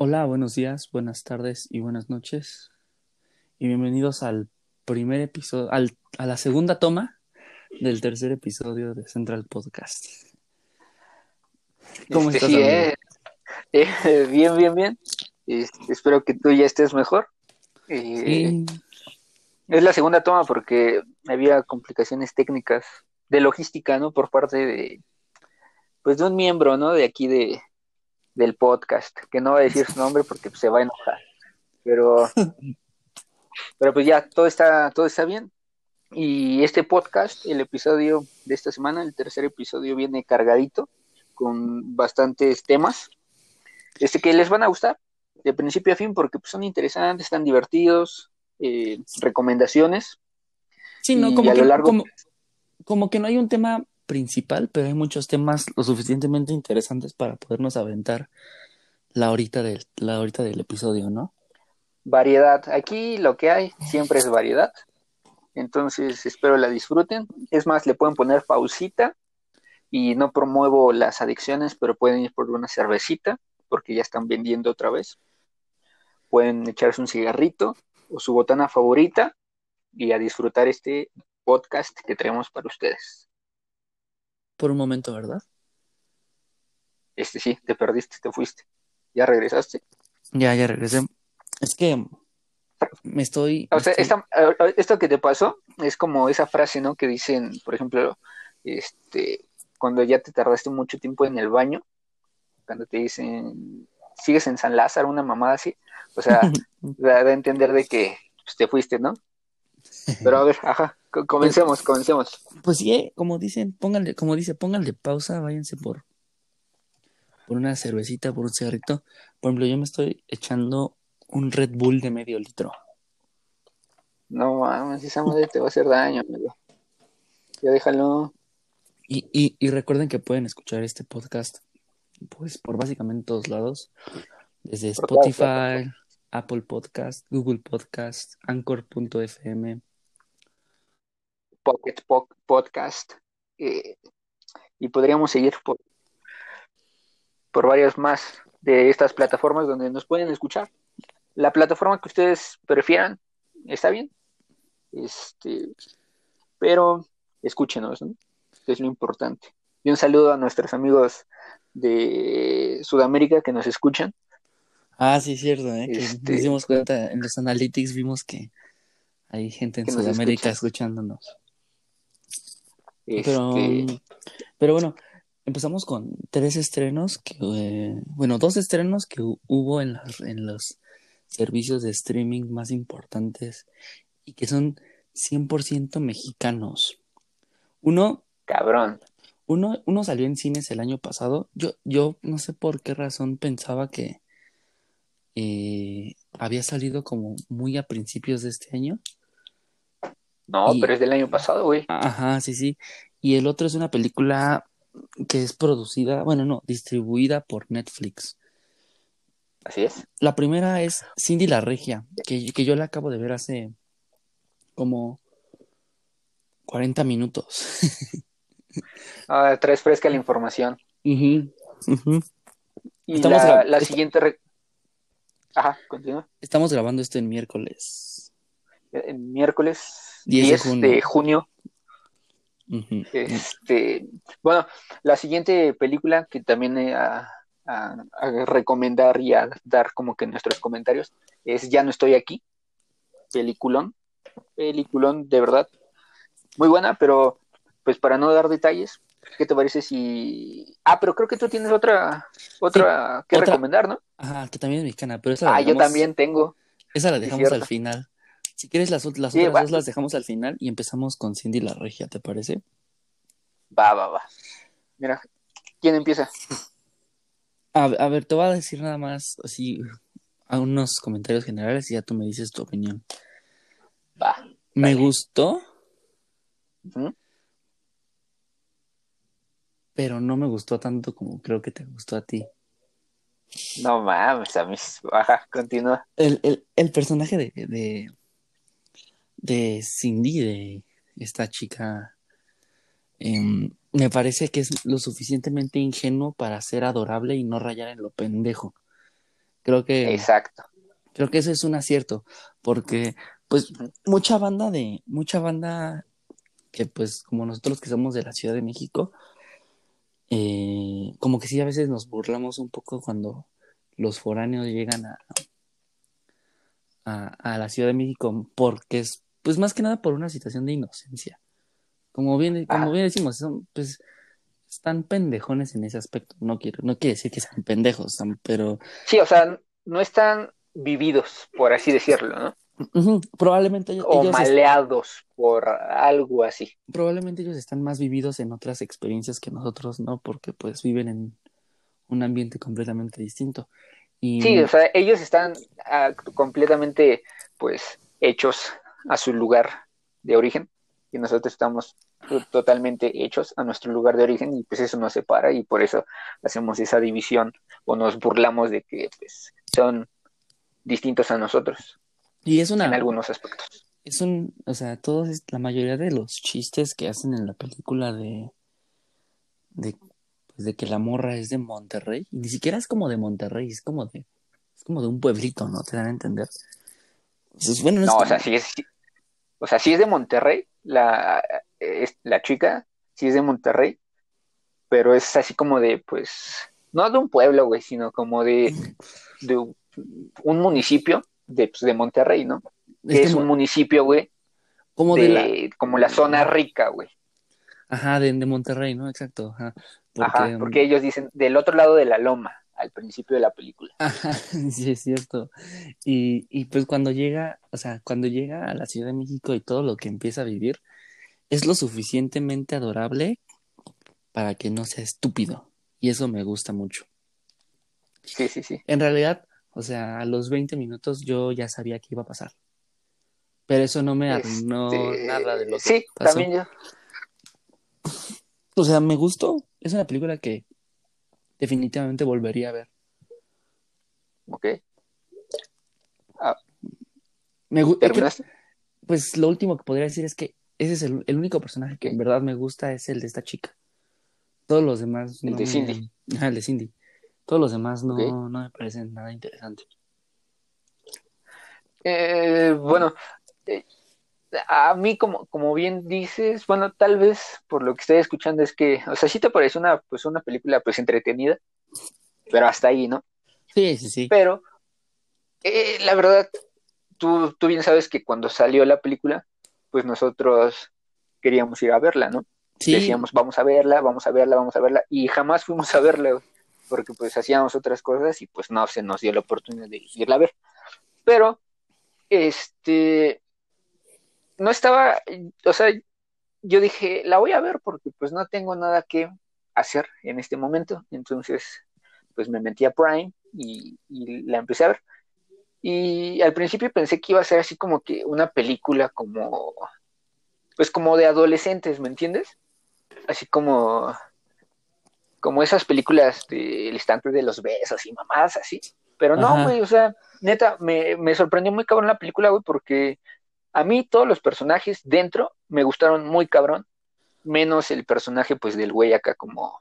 Hola, buenos días, buenas tardes y buenas noches. Y bienvenidos al primer episodio, al, a la segunda toma del tercer episodio de Central Podcast. ¿Cómo este, estás? Sí, eh, eh, bien, bien, bien. Este, espero que tú ya estés mejor. Eh, es la segunda toma porque había complicaciones técnicas de logística, ¿no? Por parte de, pues, de un miembro, ¿no? De aquí de, del podcast, que no va a decir su nombre porque se va a enojar. Pero, pero pues ya, todo está, todo está bien. Y este podcast, el episodio de esta semana, el tercer episodio, viene cargadito con bastantes temas. Este que les van a gustar de principio a fin porque pues, son interesantes, están divertidos, eh, recomendaciones. Sí, no, como que, como, como que no hay un tema principal, pero hay muchos temas lo suficientemente interesantes para podernos aventar la horita del, la horita del episodio, ¿no? Variedad. Aquí lo que hay siempre es variedad. Entonces espero la disfruten. Es más, le pueden poner pausita y no promuevo las adicciones, pero pueden ir por una cervecita porque ya están vendiendo otra vez. Pueden echarse un cigarrito o su botana favorita y a disfrutar este podcast que traemos para ustedes por un momento, ¿verdad? Este sí, te perdiste, te fuiste. ¿Ya regresaste? Ya, ya regresé. Es que me estoy... O sea, esto que te pasó es como esa frase, ¿no? Que dicen, por ejemplo, este, cuando ya te tardaste mucho tiempo en el baño, cuando te dicen, sigues en San Lázaro, una mamada así, o sea, da, a entender de que pues, te fuiste, ¿no? Pero a ver, ajá, comencemos, comencemos. Pues sí, eh, como dicen, pónganle, como dice, pónganle pausa, váyanse por, por una cervecita, por un cigarrito. Por ejemplo, yo me estoy echando un Red Bull de medio litro. No mames, esa madre te va a hacer daño, amigo. Ya déjalo. Y, y, y recuerden que pueden escuchar este podcast, pues, por básicamente todos lados. Desde Spotify, Apple Podcast, Google Podcast, Anchor.fm, Pocket Podcast. Eh, y podríamos seguir por, por varias más de estas plataformas donde nos pueden escuchar. La plataforma que ustedes prefieran, está bien. Este, pero escúchenos, ¿no? es lo importante. Y un saludo a nuestros amigos de Sudamérica que nos escuchan. Ah, sí, cierto, ¿eh? Que nos este dimos cuenta en los analytics, vimos que hay gente en Sudamérica escuchándonos. Pero, este pero bueno, empezamos con tres estrenos, que, eh, bueno, dos estrenos que hubo en, en los servicios de streaming más importantes y que son 100% mexicanos. Uno... Cabrón. Uno, uno salió en cines el año pasado. Yo, yo no sé por qué razón pensaba que eh, había salido como muy a principios de este año. No, pero es del año pasado, güey. Ajá, sí, sí. Y el otro es una película que es producida, bueno, no, distribuida por Netflix. Así es. La primera es Cindy la Regia, que, que yo la acabo de ver hace como 40 minutos. ah, traes fresca la información. Y la, la siguiente... Ajá, continúa. Estamos grabando esto en miércoles. En miércoles 10, de junio. este, bueno, la siguiente película que también a, recomendar y a dar como que nuestros comentarios es Ya no estoy aquí, peliculón, peliculón de verdad, muy buena, pero pues para no dar detalles, ¿qué te parece si... Ah, pero creo que tú tienes otra, otra que recomendar, ¿no? Ajá, que también es mexicana, pero esa Ah, yo también tengo. Esa la dejamos al final. Si quieres, las, las otras dos las dejamos al final y empezamos con Cindy la Regia, ¿te parece? Va, va, va. Mira, ¿quién empieza? A, a, ver, te voy a decir nada más así a unos comentarios generales y ya tú me dices tu opinión. Va. Me gustó. Pero no me gustó tanto como creo que te gustó a ti. No mames, a mí. Continúa. El, el, el personaje de, de, de Cindy, de esta chica, em, me parece que es lo suficientemente ingenuo para ser adorable y no rayar en lo pendejo. Creo que... Exacto. Creo que eso es un acierto, porque pues mucha banda de, mucha banda que pues como nosotros que somos de la Ciudad de México, eh, como que sí a veces nos burlamos un poco cuando los foráneos llegan a, a, la Ciudad de México, porque es pues más que nada por una situación de inocencia. Como bien, como bien decimos, son, pues están pendejones en ese aspecto. No quiero, no quiere decir que sean pendejos, pero. Sí, o sea, no están vividos, por así decirlo, ¿no? Probablemente ellos, o maleados por algo así. Probablemente ellos están más vividos en otras experiencias que nosotros, ¿no? Porque pues viven en un ambiente completamente distinto. Y... Sí, o sea, ellos están ah, completamente, pues, hechos a su lugar de origen y nosotros estamos totalmente hechos a nuestro lugar de origen y pues eso nos separa y por eso hacemos esa división o nos burlamos de que pues, son distintos a nosotros. Y es una... En algunos aspectos. Es un, o sea, todos, la mayoría de los chistes que hacen en la película de, de, pues de que la morra es de Monterrey, y ni siquiera es como de Monterrey, es como de, es como de un pueblito, ¿no? Te dan a entender. bueno, no, o sea, sí es, o sea, sí es de Monterrey, la, la chica, sí es de Monterrey, pero es así como de, pues, no de un pueblo, güey, sino como de, de un municipio de, pues, de Monterrey, ¿no? Es, un municipio, güey. Como de, la... como la zona rica, güey. Ajá, de, de, Monterrey, ¿no? Exacto. Ajá. Porque, porque ellos dicen del otro lado de la loma, al principio de la película. Ajá, sí, es cierto. Y, y pues cuando llega, o sea, cuando llega a la Ciudad de México y todo lo que empieza a vivir, es lo suficientemente adorable para que no sea estúpido. Y eso me gusta mucho. Sí, sí, sí. En realidad, o sea, a los 20 minutos yo ya sabía que iba a pasar. Pero eso no me arruinó este, nada de lo que Sí, también yo. O sea, me gustó. Es una película que definitivamente volvería a ver. Ok. Ah. Me ¿Terminaste? pues lo último que podría decir es que ese es el, único personaje que en verdad me gusta es el de esta chica. Todos los demás. El de Cindy. el de Cindy. Todos los demás no, no me parecen nada interesantes. Eh, bueno, eh, a mí, como, como bien dices, bueno, tal vez por lo que estoy escuchando es que, o sea, sí te parece una, pues, una película pues entretenida, pero hasta ahí, ¿no? Sí, sí, sí. Pero, eh, la verdad, tú, tú bien sabes que cuando salió la película, pues nosotros queríamos ir a verla, ¿no? Sí. Decíamos, vamos a verla, vamos a verla, vamos a verla, y jamás fuimos a verla porque pues hacíamos otras cosas y pues no se nos dio la oportunidad de irla a ver. Pero, este, no estaba, o sea, yo dije, la voy a ver porque pues no tengo nada que hacer en este momento. Entonces, pues me metí a Prime y, y, la empecé a ver. Y al principio pensé que iba a ser así como que una película como, pues como de adolescentes, ¿me entiendes? Así como como esas películas del instante de los besos y mamás así. Pero no, güey, o sea, neta, me, me sorprendió muy cabrón la película, güey, porque a mí todos los personajes dentro me gustaron muy cabrón, menos el personaje, pues, del güey acá como,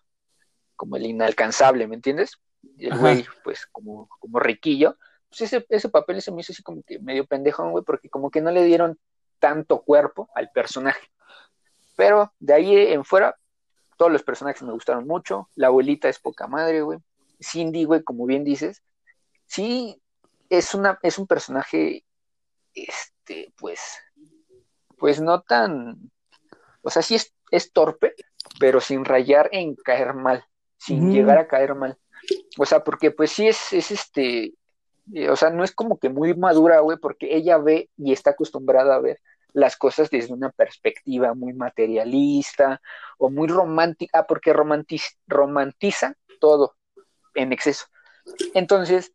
como el inalcanzable, ¿me entiendes? El güey, pues, como, como riquillo. Pues ese, ese papel se me hizo así como que medio pendejón, güey, porque como que no le dieron tanto cuerpo al personaje. Pero de ahí en fuera, todos los personajes me gustaron mucho. La abuelita es poca madre, güey. Cindy, güey, como bien dices. Sí, es, una, es un personaje, este, pues, pues no tan, o sea, sí es, es torpe, pero sin rayar en caer mal, sin llegar a caer mal. O sea, porque pues sí es, es este, eh, o sea, no es como que muy madura, güey, porque ella ve y está acostumbrada a ver las cosas desde una perspectiva muy materialista o muy romántica, ah, porque romantiza, todo en exceso. Entonces,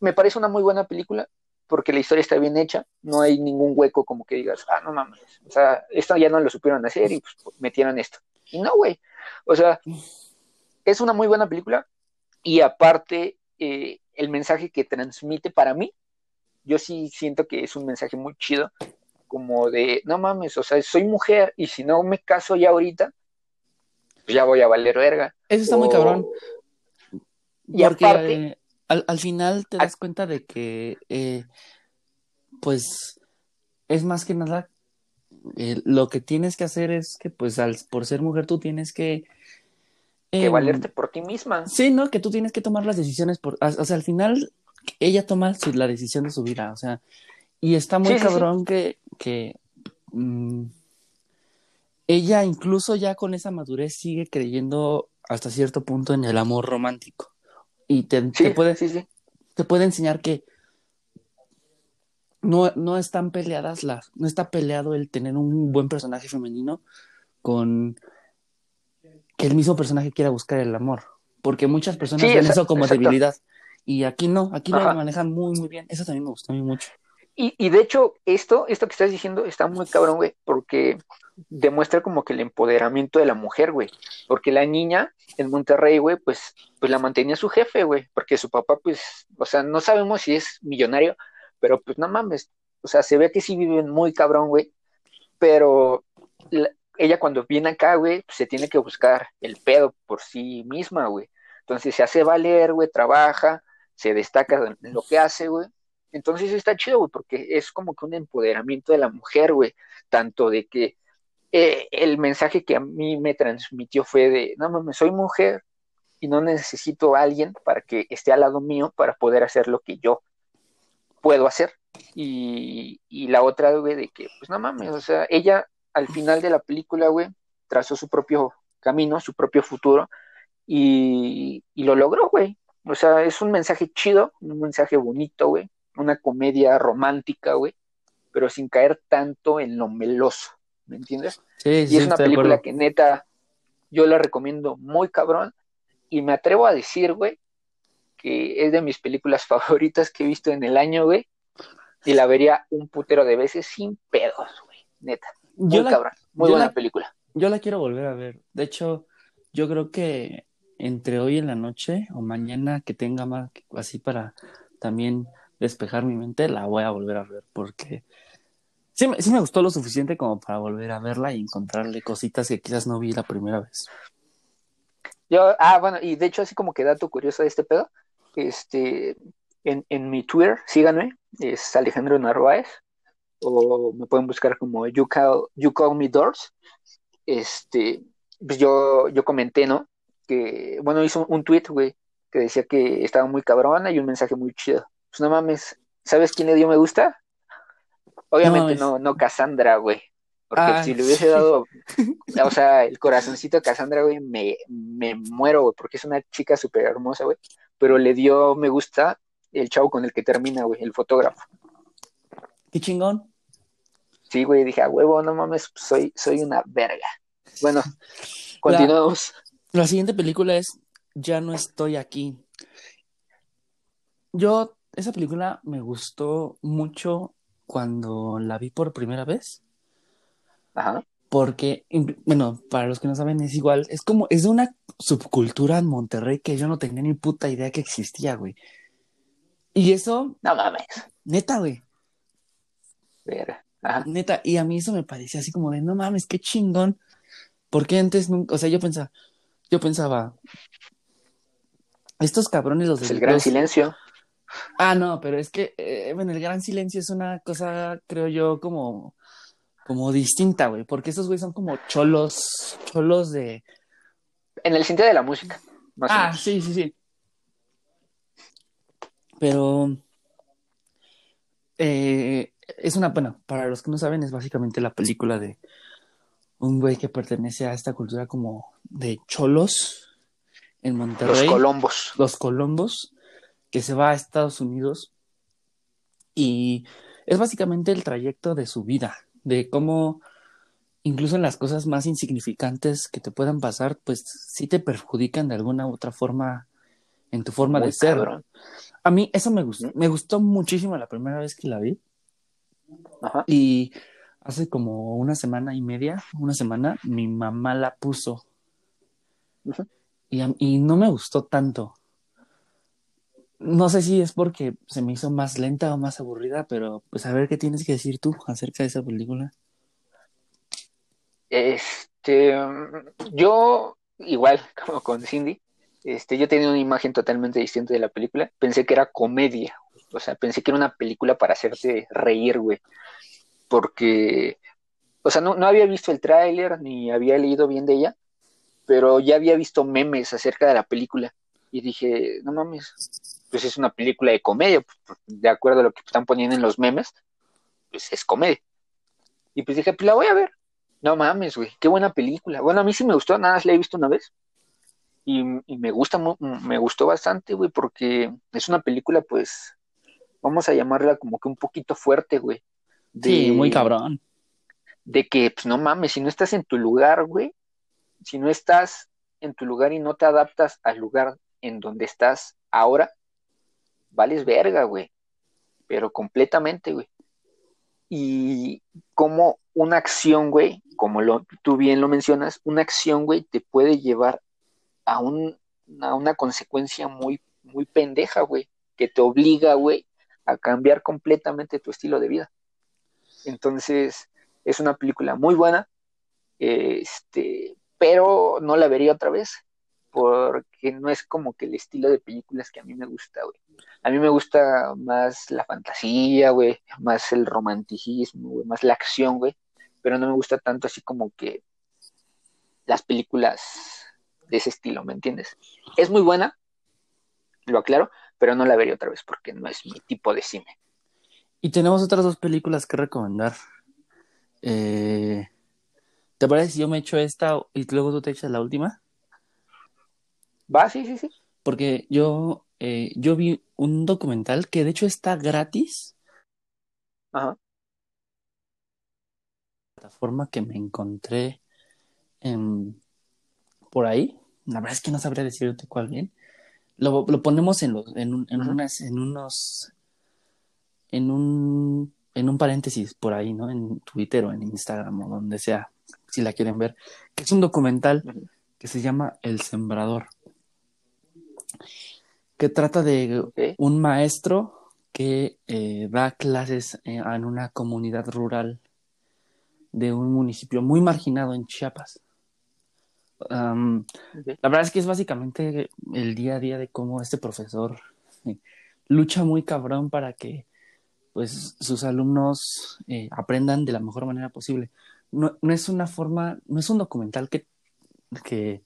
me parece una muy buena película porque la historia está bien hecha, no hay ningún hueco como que digas, ah, no mames, o sea, esto ya no lo supieron hacer y pues, metieron esto. Y no, güey, o sea, es una muy buena película y aparte eh, el mensaje que transmite para mí, yo sí siento que es un mensaje muy chido como de, no mames, o sea, soy mujer y si no me caso ya ahorita, pues ya voy a valer verga. Eso está muy cabrón. Y aparte, al, al final te das cuenta de que, eh, pues, es más que nada, eh, lo que tienes que hacer es que, pues, al, por ser mujer, tú tienes que... que em, valerte por ti misma. Sí, ¿no? Que tú tienes que tomar las decisiones por... O sea, al final, ella toma su- la decisión de su vida, o sea, y está muy Sí, cabrón que... que mm, ella incluso ya con esa madurez sigue creyendo hasta cierto punto en el amor romántico. Y te, Sí, te puede, sí, sí. te puede enseñar que no, no están peleadas las, no está peleado el tener un buen personaje femenino con que el mismo personaje quiera buscar el amor. Porque muchas personas ven eso como exacto. debilidad. Y aquí no, aquí lo Ajá. manejan muy, muy bien. Eso también me gustó a mí mucho. Y, y de hecho, esto, esto que estás diciendo está muy cabrón, güey, porque demuestra como que el empoderamiento de la mujer, güey. Porque la niña en Monterrey, güey, pues, pues la mantenía su jefe, güey, porque su papá, pues, o sea, no sabemos si es millonario, pero pues no mames, o sea, se ve que sí viven muy cabrón, güey, pero la- ella cuando viene acá, güey, pues, se tiene que buscar el pedo por sí misma, güey. Entonces se hace valer, güey, trabaja, se destaca en lo que hace, güey. Entonces está chido, güey, porque es como que un empoderamiento de la mujer, güey, tanto de que eh, el mensaje que a mí me transmitió fue de, no mames, soy mujer y no necesito a alguien para que esté al lado mío para poder hacer lo que yo puedo hacer. Y, y la otra, güey, de que, pues no mames, o sea, ella al final de la película, güey, trazó su propio camino, su propio futuro y, y lo logró, güey. O sea, es un mensaje chido, un mensaje bonito, güey, una comedia romántica, güey, pero sin caer tanto en lo meloso, ¿me entiendes? Sí, Y sí, es una película que neta, yo la recomiendo muy cabrón. Y me atrevo a decir, güey, que es de mis películas favoritas que he visto en el año, güey. Y la vería un putero de veces sin pedos, güey. Neta. Muy Yo la, cabrón. Muy buena la- película. yo la quiero volver a ver. De hecho, yo creo que entre hoy en la noche o mañana que tenga más así para también despejar mi mente, la voy a volver a ver porque sí, sí me gustó lo suficiente como para volver a verla y encontrarle cositas que quizás no vi la primera vez. Yo, ah, bueno, y de hecho, así como que dato curioso de este pedo, este, en, en mi Twitter, síganme, es Alejandro Narváez, o me pueden buscar como You Call, you Call Me Doors. Este, pues yo, yo comenté, ¿no? Que, bueno, hizo un, un tweet, güey, que decía que estaba muy cabrona y un mensaje muy chido. Pues no mames, ¿sabes quién le dio me gusta? Obviamente no, no Cassandra, güey. Porque Ah, si le hubiese sí. dado, o sea, el corazoncito de Cassandra, güey, me, me muero, güey, porque es una chica súper hermosa, güey. Pero le dio me gusta el chavo con el que termina, güey, el fotógrafo. Qué chingón. Sí, güey, dije, a huevo, no mames, soy, soy una verga. Bueno, continuamos. La siguiente película es Ya no estoy aquí. Yo, esa película me gustó mucho cuando la vi por primera vez. Ajá. Porque, bueno, para los que no saben, es igual, es como, es de una subcultura en Monterrey que yo no tenía ni puta idea que existía, güey. Y eso, No mames, neta, güey, verga. Ajá. neta, y a mí eso me parecía así como de, no mames, qué chingón. Porque antes nunca, o sea, yo pensaba, yo pensaba, estos cabrones los Es de el gran silencio. Ah, no, pero es que, eh, bueno, el gran silencio es una cosa, creo yo, como, como distinta, güey, porque esos güey son como cholos, cholos de, En el sentido de la música. Más o Ah, menos. sí, sí, sí. Pero eh, es una, bueno, para los que no saben, es básicamente la película de un güey que pertenece a esta cultura como de cholos en Monterrey, Los colombos. los colombos, que se va a Estados Unidos y es básicamente el trayecto de su vida, de cómo incluso en las cosas más insignificantes que te puedan pasar, pues sí te perjudican de alguna u otra forma en tu forma Muy de ser. cabrón. A mí eso me gustó, me gustó muchísimo la primera vez que la vi Ajá. y hace como una semana y media, una semana, mi mamá la puso y, a- y no me gustó tanto. No sé si es porque se me hizo más lenta o más aburrida, pero pues a ver qué tienes que decir tú acerca de esa película. Este, yo igual como con Cindy, este, yo tenía una imagen totalmente distinta de la película. Pensé que era comedia. O sea, pensé que era una película para hacerte reír, güey. Porque, o sea, no, no había visto el tráiler ni había leído bien de ella, pero ya había visto memes acerca de la película. Y dije, no mames, pues es una película de comedia, pues, de acuerdo a lo que están poniendo en los memes, pues es comedia. Y pues dije, pues la voy a ver. No mames, güey, qué buena película. Bueno, a mí sí me gustó, nada más la he visto una vez. Y, me gusta, me gustó bastante, güey, porque es una película, pues, vamos a llamarla como que un poquito fuerte, güey. sí, muy cabrón. De que, pues, no mames, si no estás en tu lugar, güey, si no estás en tu lugar y no te adaptas al lugar en donde estás ahora, vales verga, güey. Pero completamente, güey. Y como una acción, güey, como lo, tú bien lo mencionas, una acción, güey, te puede llevar a, un, a una consecuencia muy, muy pendeja, güey, que te obliga, güey, a cambiar completamente tu estilo de vida. Entonces, es una película muy buena, este, pero no la vería otra vez, porque no es como que el estilo de películas que a mí me gusta, güey. A mí me gusta más la fantasía, güey, más el romanticismo, güey, más la acción, güey, pero no me gusta tanto así como que las películas de ese estilo, ¿me entiendes? Es muy buena, lo aclaro, pero no la vería otra vez porque no es mi tipo de cine. Y tenemos otras dos películas que recomendar. Eh, ¿Te parece si yo me echo esta y luego tú te echas la última? Va, sí, sí, sí. Porque yo, eh, yo vi un documental que de hecho está gratis. Ajá. Plataforma que me encontré por ahí la verdad es que no sabría decirte cuál bien. Lo, lo ponemos en, los, en, en, unas, en unos, en un, en un paréntesis por ahí, ¿no? En Twitter o en Instagram o donde sea, si la quieren ver, que es un documental que se llama El Sembrador, que trata de un maestro que eh, da clases en una comunidad rural de un municipio muy marginado en Chiapas. La verdad es que es básicamente el día a día de cómo este profesor eh, lucha muy cabrón para que pues sus alumnos eh, aprendan de la mejor manera posible. No, no, es una forma, no es un documental que, que,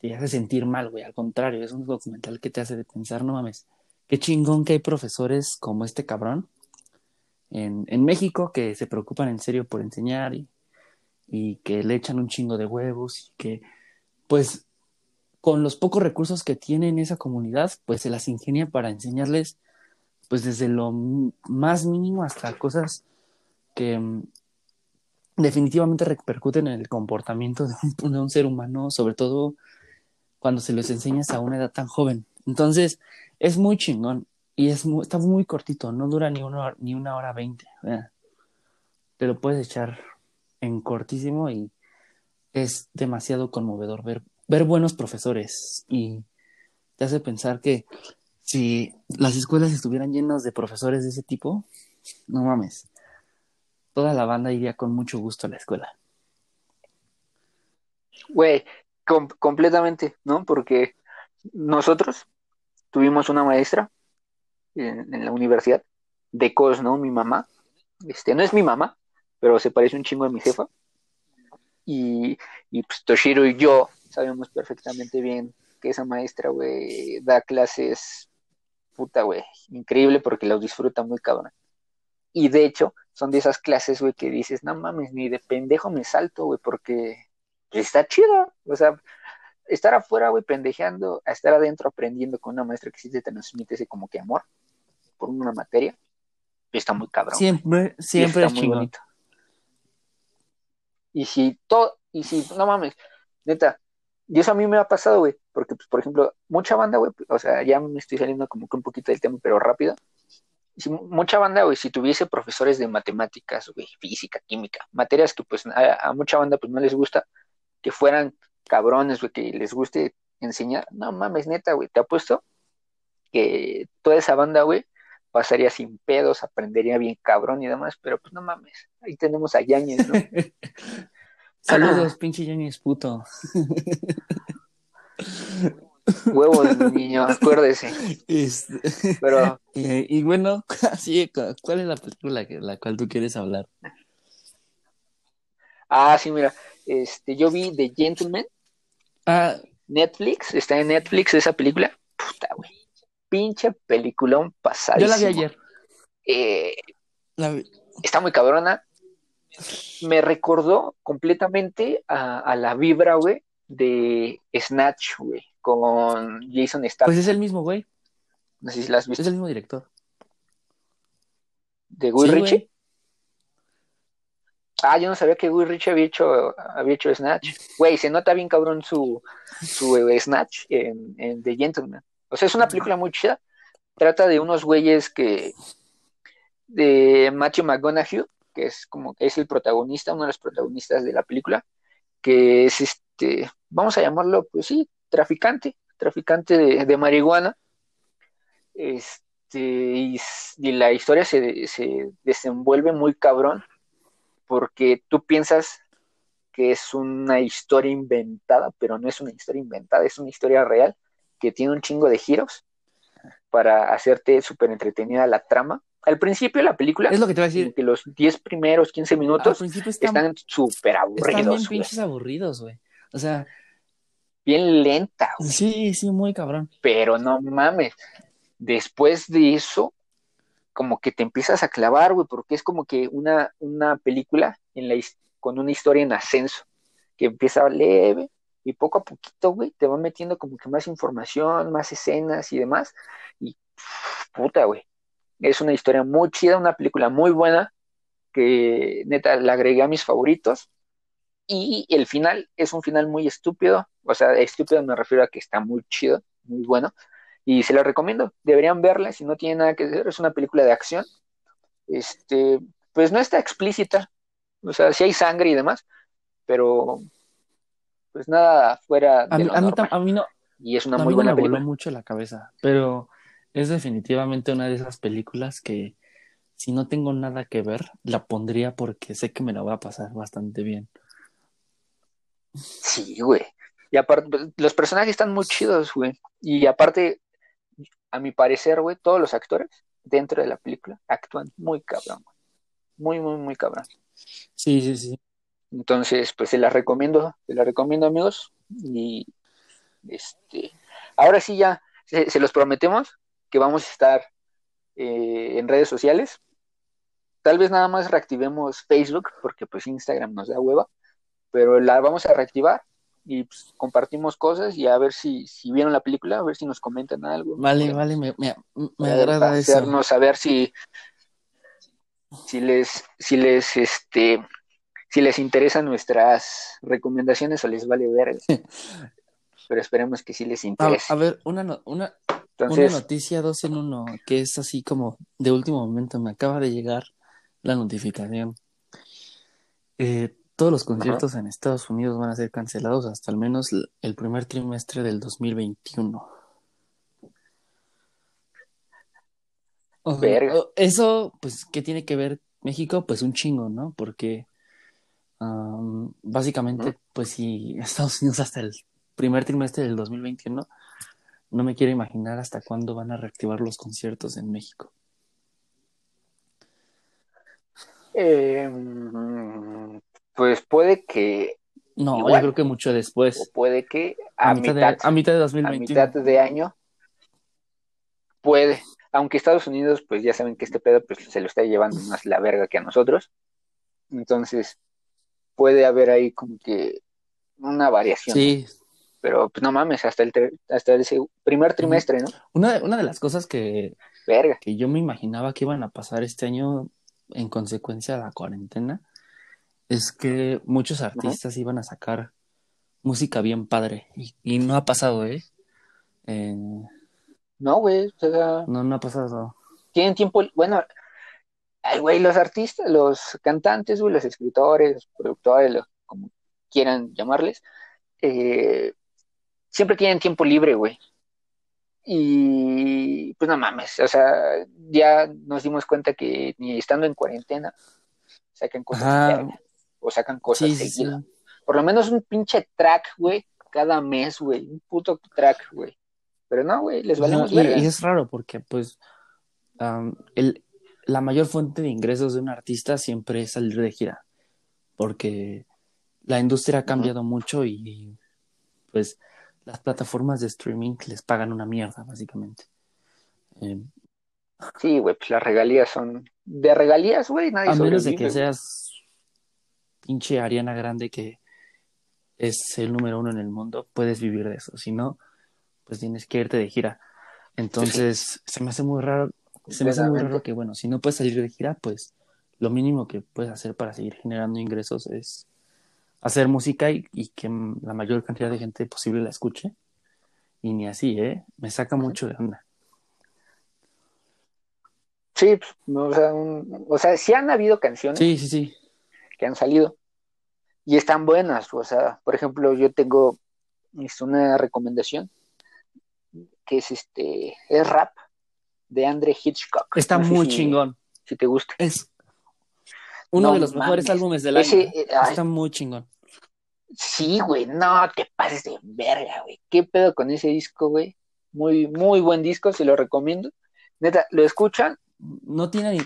te hace sentir mal, güey. Al contrario, es un documental que te hace de pensar, no mames, qué chingón que hay profesores como este cabrón en, México que se preocupan en serio por enseñar y, y que le echan un chingo de huevos y que pues con los pocos recursos que tiene en esa comunidad pues se las ingenia para enseñarles pues desde lo más mínimo hasta cosas que definitivamente repercuten en el comportamiento de un, ser humano, sobre todo cuando se los enseñas a una edad tan joven. Entonces, es muy chingón y es está muy cortito, no dura ni una, ni una hora veinte. Te lo puedes echar en cortísimo y es demasiado conmovedor ver, ver buenos profesores y te hace pensar que si las escuelas estuvieran llenas de profesores de ese tipo, no mames, toda la banda iría con mucho gusto a la escuela. Güey, completamente, ¿no? Porque nosotros tuvimos una maestra en, la universidad de COS, ¿no? Mi mamá, este, no es mi mamá, pero se parece un chingo a mi jefa. Y, y pues Toshiro y yo sabemos perfectamente bien que esa maestra, güey, da clases, puta, güey, increíble porque los disfruta muy cabrón. Y de hecho, son de esas clases, güey, que dices, no mames, ni de pendejo me salto, güey, porque está chido. O sea, estar afuera, güey, pendejeando, a estar adentro aprendiendo con una maestra que sí te transmite ese como que amor por una materia, está muy cabrón. Siempre, siempre es muy bonito. Y si todo, y si, no mames, neta, y eso a mí me ha pasado, güey, porque, pues, por ejemplo, mucha banda, güey, o sea, ya me estoy saliendo como que un poquito del tema, pero rápido. Si, mucha banda, güey, si tuviese profesores de matemáticas, güey, física, química, materias que, pues, a, mucha banda, pues, no les gusta, que fueran cabrones, güey, que les guste enseñar, no mames, neta, güey, te apuesto que toda esa banda, güey, pasaría sin pedos, aprendería bien cabrón y demás, pero pues no mames, ahí tenemos a Yañez, ¿no? Saludos, pinche Yañez puto. Huevos, niño, acuérdese. Este, Pero, y bueno, así, ¿cuál es la película que la cual tú quieres hablar? ah, sí, mira, este, yo vi The Gentleman, Ah, Netflix, está en Netflix esa película. Puta, güey. Pinche peliculón yo pasadísimo. la vi ayer. Eh, La vi- está muy cabrona. Me recordó completamente a, a la vibra, güey, de Snatch, güey, con Jason Statham. Pues es el mismo, güey. no sé si la has visto. Es el mismo director. ¿De Guy Sí, Ritchie? güey. Ah, yo no sabía que Guy Ritchie había hecho, había hecho Snatch. Güey, se nota bien cabrón su, su eh, Snatch en, en The Gentleman. O sea, es una película muy chida. Trata de unos güeyes que. de Matthew McConaughey, que es como que es el protagonista, uno de los protagonistas de la película, que es este, vamos a llamarlo, pues sí, traficante, traficante de, de marihuana. Este, y, la historia se, se desenvuelve muy cabrón, porque tú piensas que es una historia inventada, pero no es una historia inventada, es una historia real que tiene un chingo de giros para hacerte súper entretenida la trama. Al principio de la película, Es lo que te iba a decir. que los 10 primeros 15 Al minutos están, súper están bien aburridos, pinches aburridos, güey. O sea, bien lenta, güey. sí, sí, muy cabrón. pero no mames. Después de eso, como que te empiezas a clavar, güey, porque es como que una, una película en la, con una historia en ascenso, que empieza leve y poco a poquito, güey, te va metiendo como que más información, más escenas y demás. Y puta, güey. Es una historia muy chida, una película muy buena, que neta la agregué a mis favoritos. Y el final es un final muy estúpido, o sea, estúpido me refiero a que está muy chido, muy bueno, y se la recomiendo, deberían verla si no tiene nada que hacer, es una película de acción, este, pues no está explícita, o sea, sí hay sangre y demás, pero pues nada fuera A de mí, lo a mí, a mí no, y es una muy buena me voló mucho la cabeza, pero es definitivamente una de esas películas que si no tengo nada que ver, la pondría porque sé que me la voy a pasar bastante bien. Sí, güey. Y aparte, pues, los personajes están muy chidos, güey. Y aparte, a mi parecer, güey, todos los actores dentro de la película actúan muy cabrón, güey. Muy, muy, muy cabrón. Sí, sí, sí. Entonces, pues se las recomiendo, se las recomiendo, amigos. Y este, ahora sí ya, se, se los prometemos que vamos a estar eh, en redes sociales. Tal vez nada más reactivemos Facebook, porque pues Instagram nos da hueva, pero la vamos a reactivar y pues, compartimos cosas y a ver si, si vieron la película, a ver si nos comentan algo. Vale, Podemos, vale, me, me, me agrada eso. hacernos saber si, si les, si les, este, si les interesan nuestras recomendaciones o les vale ver. Pero esperemos que sí les A, interese. a ver, una, no- una, una noticia dos en uno, que es así como de último momento, me acaba de llegar la notificación. Eh, todos los conciertos en Estados Unidos van a ser cancelados hasta al menos el primer trimestre del 2021. O sea, Verga. o- eso, pues, ¿qué tiene que ver México? Pues un chingo, ¿no? Porque am, básicamente, pues si Estados Unidos hasta el primer trimestre del 2021, no me quiero imaginar hasta cuándo van a reactivar los conciertos en México. eh, pues puede que, No, Igual. yo creo que mucho o después, puede que a, a mitad, mitad, de, a mitad de a 2021. mitad de año puede. Aunque Estados Unidos, pues ya saben que este pedo pues, se lo está llevando más la verga que a nosotros. Entonces, puede haber ahí como que una variación. Sí, Pero pues no mames, hasta el, hasta el primer trimestre, ¿no? una, una de las cosas que, Verga. que yo me imaginaba que iban a pasar este año en consecuencia de la cuarentena es que muchos artistas iban a sacar música bien padre y, y no ha pasado, ¿eh? Eh, No, güey, o sea, no, no ha pasado. tienen tiempo, bueno, ay, güey, los artistas, los cantantes, güey, los escritores, los productores, los- como quieran llamarles, eh, siempre tienen tiempo libre, güey. Y pues no mames, o sea, ya nos dimos cuenta que ni estando en cuarentena sacan cosas Ajá. O sacan cosas Sí, sí, sí. seguidas. Por lo menos un pinche track, güey, cada mes, güey, un puto track, güey. Pero no, güey, les valemos y, y, es raro porque, pues, el, la mayor fuente de ingresos de un artista siempre es salir de gira. Porque la industria ha cambiado mucho y, pues, las plataformas de streaming les pagan una mierda, básicamente. Eh, sí, güey, pues las regalías son. De regalías, güey, nadie A menos de que seas pinche Ariana Grande que es el número uno en el mundo, puedes vivir de eso. Si no, pues tienes que irte de gira. Entonces, se me hace muy raro, se me hace muy raro que, bueno, si no puedes salir de gira, pues lo mínimo que puedes hacer para seguir generando ingresos es hacer música y, que la mayor cantidad de gente posible la escuche. Y ni así, ¿eh? Me saca mucho de onda. Sí, pues, o sea, o sea, sí han habido canciones. Sí, sí, sí. Que han salido y están buenas. O sea, por ejemplo, yo tengo una recomendación que es este, es rap de Andre Hitchcock. Está muy chingón. Si te gusta. Es uno de los mejores álbumes del año. ¿eh? Está muy chingón. Sí, güey, no te pases de verga, güey. ¿Qué pedo con ese disco, güey? Muy, muy buen disco, se lo recomiendo. Neta, lo escuchan. No tiene ni,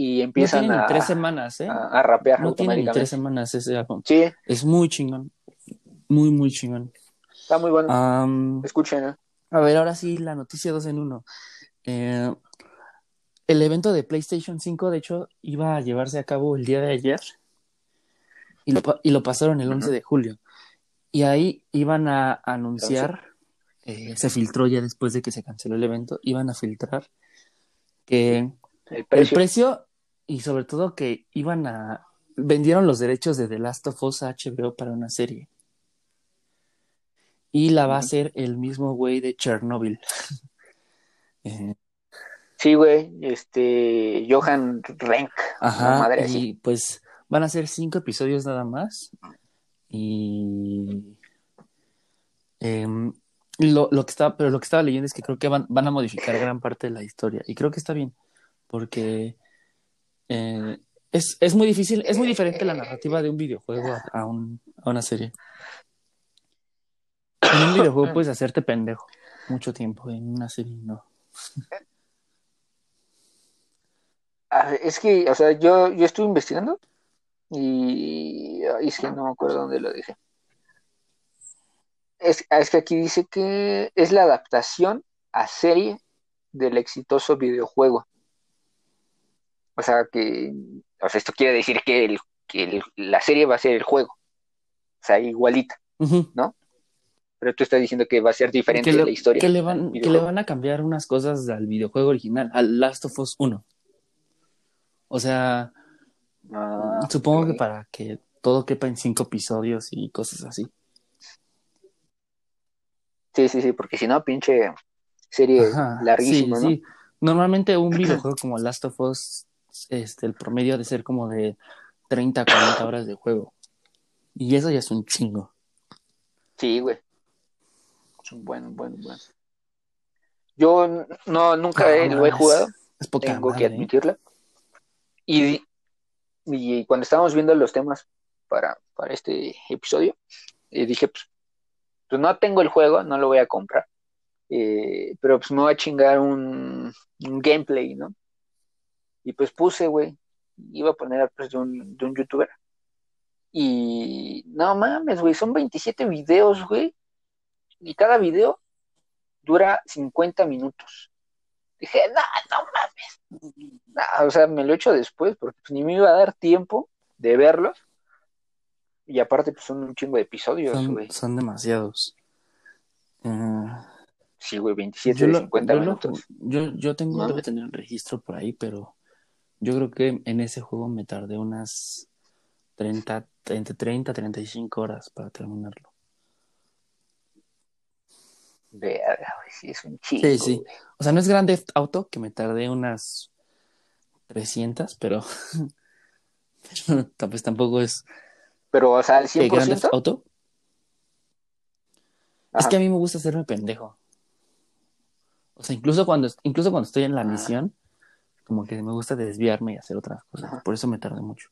y empiezan a, tres semanas, ¿eh? a, rapear no ni tres semanas ese álbum. Sí. Es muy chingón. Muy, muy chingón. Está muy bueno. Escuchen, ¿eh? A ver, ahora sí, la noticia dos en uno. Eh, el evento de PlayStation 5, de hecho, iba a llevarse a cabo el día de ayer y lo, y lo pasaron el 11 de julio. Y ahí iban a anunciar, eh, se filtró ya después de que se canceló el evento, iban a filtrar que el precio y sobre todo que iban a vendieron los derechos de The Last of Us a HBO para una serie. Y la va a hacer el mismo güey de Chernobyl. Eh, sí, güey, este Johan Renk. Ajá, madre y pues van a ser cinco episodios nada más. Y em, lo, lo, que estaba, pero lo que estaba leyendo es que creo que van, van a modificar gran parte de la historia. Y creo que está bien. Porque eh, es, es, muy difícil, es muy diferente la narrativa de un videojuego a, un, a una serie. En un videojuego puedes hacerte pendejo mucho tiempo, en una serie no. Es que, o sea, yo, yo estuve investigando y, es que no me acuerdo dónde lo dije. Es, es que aquí dice que es la adaptación a serie del exitoso videojuego. O sea, que o sea, esto quiere decir que, el, que la serie va a ser el juego. O sea, igualita, ¿no? Pero tú estás diciendo que va a ser diferente la historia. Que le, van, que le van a cambiar unas cosas al videojuego original, al Last of Us 1. O sea, ah, supongo que para que todo quepa en cinco episodios y cosas así. Sí, sí, sí, porque si no, pinche serie larguísima, ¿no? Sí. Normalmente un videojuego como Last of Us este, el promedio ha de ser como de 30 a 40 horas de juego. Y eso ya es un chingo. Sí, güey. Es un buen, buen, buen. Yo no, nunca lo he jugado. Es, tengo que ¿eh? admitirlo. Y, y cuando estábamos viendo los temas para, para este episodio, eh, dije, pues, pues no tengo el juego, no lo voy a comprar. Eh, pero pues me voy a chingar un, un gameplay, ¿no? Y pues puse, güey, iba a poner pues, de un, de un youtuber. Y no mames, güey, son 27 videos, güey. Y cada video dura 50 minutos. Dije, no, no mames. o sea, me lo he hecho después porque pues, ni me iba a dar tiempo de verlos. Y aparte, pues son un chingo de episodios, güey. Son, demasiados. Eh, sí, güey, 27 de 50 minutos. yo, yo tengo, debe tener el registro por ahí, pero yo creo que en ese juego me tardé unas 30, entre 30 35 horas para terminarlo. Verga, sí, es un chico. Sí, sí. O sea, no es grande auto, que me tardé unas 300, pero. pues tampoco es. Pero, o sea, el 100%. Grand Auto. Es que a mí me gusta hacerme pendejo. O sea, incluso cuando, incluso cuando estoy en la misión, como que me gusta desviarme y hacer otras cosas. Por eso me tardé mucho.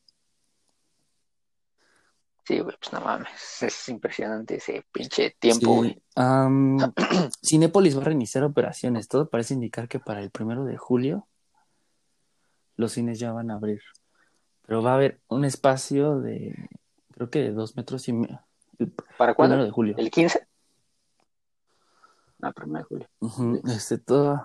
Sí, güey, pues no mames, es impresionante ese pinche tiempo, güey. Sí. Cinépolis va a reiniciar operaciones. Todo parece indicar que para el primero de julio los cines ya van a abrir. Pero va a haber un espacio de, creo que de dos metros y medio. El ¿Para cuándo? primero de julio. ¿El 15? Ah, primero de julio. Este, todo.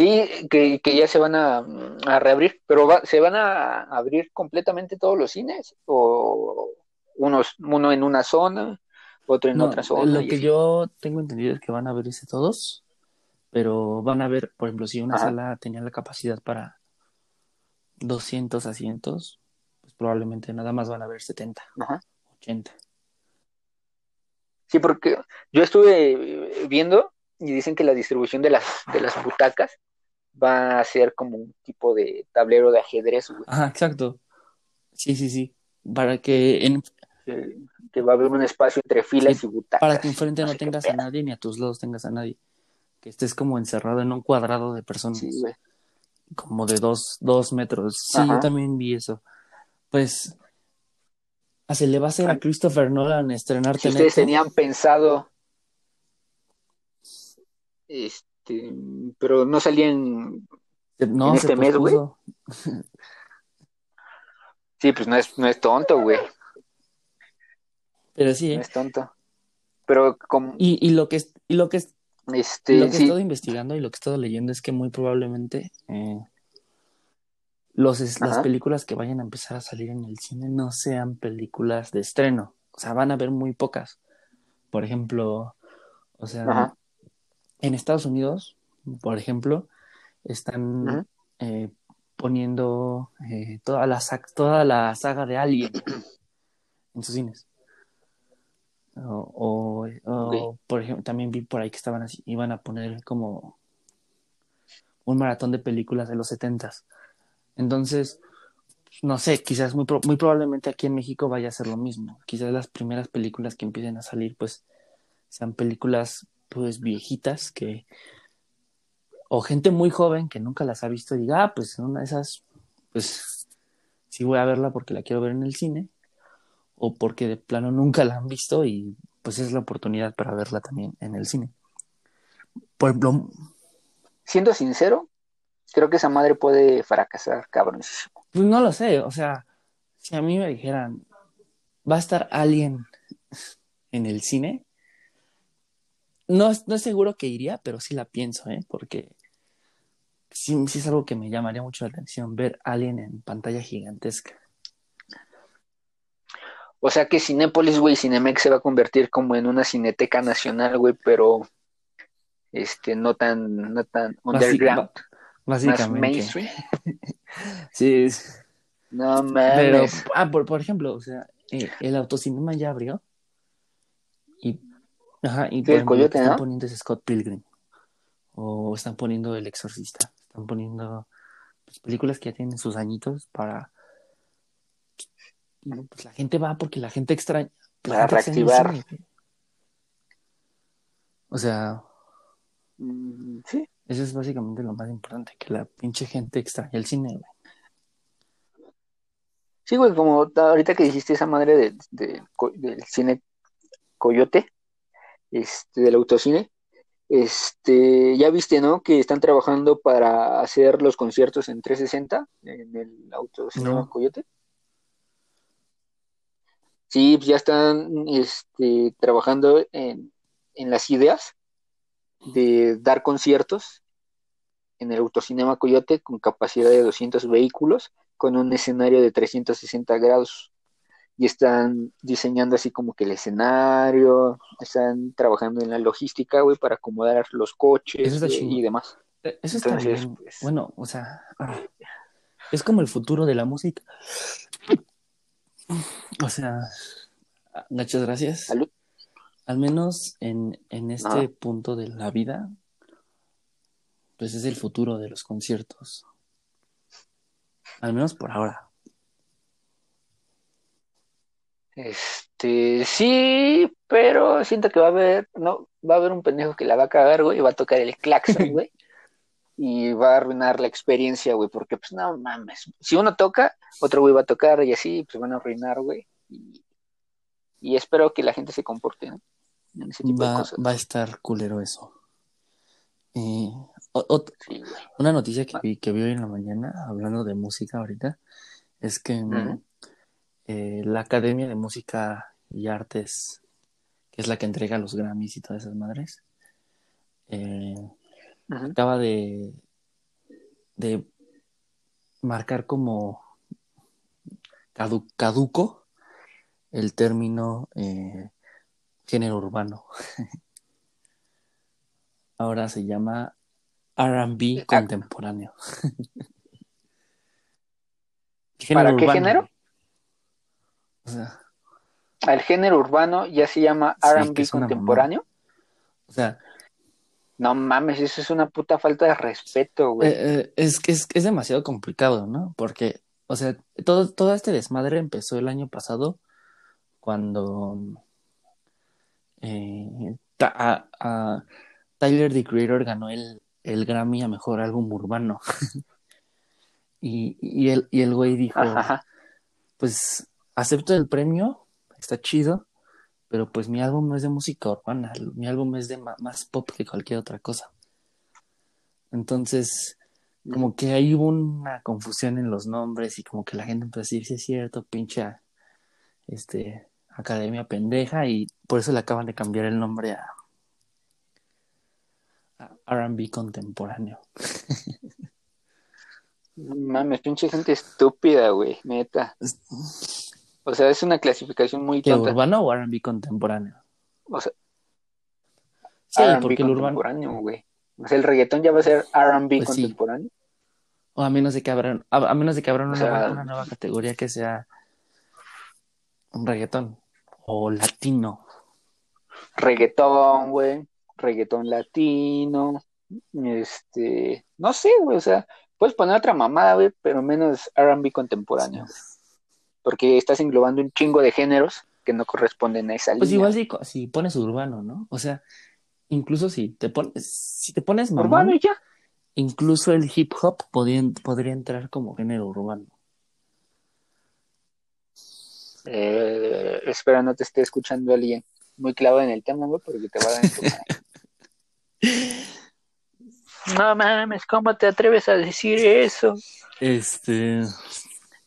Sí, que, que ya se van a, a reabrir, pero va- ¿se van a abrir completamente todos los cines? ¿O unos, uno en una zona, otro en No, otra zona? lo que así? yo tengo entendido es que van a abrirse todos, pero van a ver, por ejemplo, si una Ajá. sala tenía la capacidad para 200 asientos, pues probablemente nada más van a haber 70, Ajá. 80. Sí, porque yo estuve viendo y dicen que la distribución de las, de las butacas va a ser como un tipo de tablero de ajedrez, güey. Ajá, exacto. Sí, sí, sí. Para que en, Que, que va a haber un espacio entre filas Sí, y butacas. para que enfrente no no sé qué tengas a nadie ni a tus lados tengas a nadie. Que estés como encerrado en un cuadrado de personas, Sí, güey. como de dos, dos metros. Sí, Ajá. yo también vi eso. Pues, ah, se le va a hacer a Christopher Nolan estrenar Si ustedes tenían pensado, este, pero no salían, No, en este mes, güey. sí, pues no es, no es tonto, güey, Pero sí, no ¿eh? es tonto. Pero como, Y, y lo que es, y lo que es, este, lo que he estado investigando y lo que he estado leyendo es que muy probablemente eh, los, las películas que vayan a empezar a salir en el cine no sean películas de estreno. O sea, van a haber muy pocas. Por ejemplo, o sea, Ajá. En Estados Unidos, por ejemplo, están eh, poniendo eh, toda, la, sa- toda la saga de Alien en sus cines. O, o- o, Ok. por ejemplo, también vi por ahí que estaban así, iban a poner como un maratón de películas de los setentas. Entonces, no sé, quizás muy, pro- muy probablemente aquí en México vaya a ser lo mismo. Quizás las primeras películas que empiecen a salir, pues, sean películas, pues, viejitas que, o gente muy joven que nunca las ha visto y diga, ah, pues, una de esas, pues, sí voy a verla porque la quiero ver en el cine, o porque de plano nunca la han visto y, pues, es la oportunidad para verla también en el cine. Por ejemplo, siendo sincero, creo que esa madre puede fracasar, cabrón. Pues no lo sé, o sea, si a mí me dijeran, va a estar Alien en el cine, no, es- no es seguro que iría, pero sí la pienso, ¿eh? Porque sí, sí es algo que me llamaría mucho la atención, ver Alien en pantalla gigantesca. O sea que Cinépolis, güey, Cinemex se va a convertir como en una cineteca nacional, güey, pero este no tan, no tan underground, ba- más mainstream. Sí, es- No pero, mames. ah, por, por ejemplo, o sea, eh, el autocinema ya abrió y, ajá, y Sí, el Coyote, están ¿no? poniendo es Scott Pilgrim. o están poniendo El Exorcista, están poniendo pues, películas que ya tienen sus añitos para pues, la gente va porque la gente extraña la Para gente reactivar. o sea Mm, Sí. eso es básicamente lo más importante que la pinche gente extraña el cine güey. Sí, güey, como ta- ahorita que dijiste esa madre de, de- del cine Coyote, este, del autocine, este, ya viste, ¿no? Que están trabajando para hacer los conciertos en 360 en el autocinema No. Coyote. Sí, pues ya están este, trabajando en, en las ideas de dar conciertos en el autocinema Coyote con capacidad de 200 vehículos con un escenario de 360 grados. Y están diseñando así como que el escenario, están trabajando en la logística, güey, para acomodar los coches Eso está chingón. y demás. Eh, eso está Entonces, bien pues- bueno o sea ah, es como el futuro de la música o sea ah, muchas gracias Salud. al menos en, en este punto de la vida, pues es el futuro de los conciertos. Al menos por ahora. Este, sí, pero siento que va a haber, no, va a haber un pendejo que la va a cagar, güey, y va a tocar el claxon, güey, y va a arruinar la experiencia, güey, porque pues no mames, si uno toca, otro güey va a tocar y así, pues van a arruinar, güey, y y espero que la gente se comporte, ¿no? En ese tipo va, de cosas. va a estar culero eso. Eh, una noticia que vi, que vi hoy en la mañana, hablando de música ahorita, es que eh, la Academia de Música y Artes, que es la que entrega los Grammys y todas esas madres, eh, acaba de, de marcar como caduco el término eh, género urbano. Ahora se llama RB contemporáneo. ¿Para qué género? O sea, el género urbano ya se llama RB contemporáneo. O sea, no mames, eso es una puta falta de respeto, güey. Eh, eh, es que es, es, demasiado complicado, ¿no? Porque, o sea, todo, todo este desmadre empezó el año pasado cuando eh, a, Tyler the Creator ganó el, el Grammy a Mejor Álbum Urbano. y, y, el, y el güey dijo, pues acepto el premio, está chido, pero pues mi álbum no es de música urbana, mi álbum es de más pop que cualquier otra cosa. Entonces, como que ahí hubo una confusión en los nombres y como que la gente empezó a decir, sí es cierto, pinche este, academia pendeja y por eso le acaban de cambiar el nombre a, a RB contemporáneo. Mames, pinche gente estúpida, güey, neta. O sea, es una clasificación muy ¿Qué, urbano o R&B contemporáneo? O sea, sí, porque el urbano güey. O sea, el reggaetón ya va a ser R&B pues contemporáneo. O a menos de que abran, a, menos de que abran una, nueva categoría que sea un reggaetón o latino. Reggaetón, güey. Reggaetón latino. Este, no sé, güey, o sea, puedes poner otra mamada, güey, pero menos R&B contemporáneo porque estás englobando un chingo de géneros que no corresponden a esa pues línea. Pues igual si, pones urbano, ¿no? O sea, incluso si te pones, si te pones urbano y ya. Incluso el hip hop podría, podría entrar como género urbano. Eh, espero no te esté escuchando alguien muy clavado en el tema, güey, porque te va a dar No mames, ¿cómo te atreves a decir eso? Este,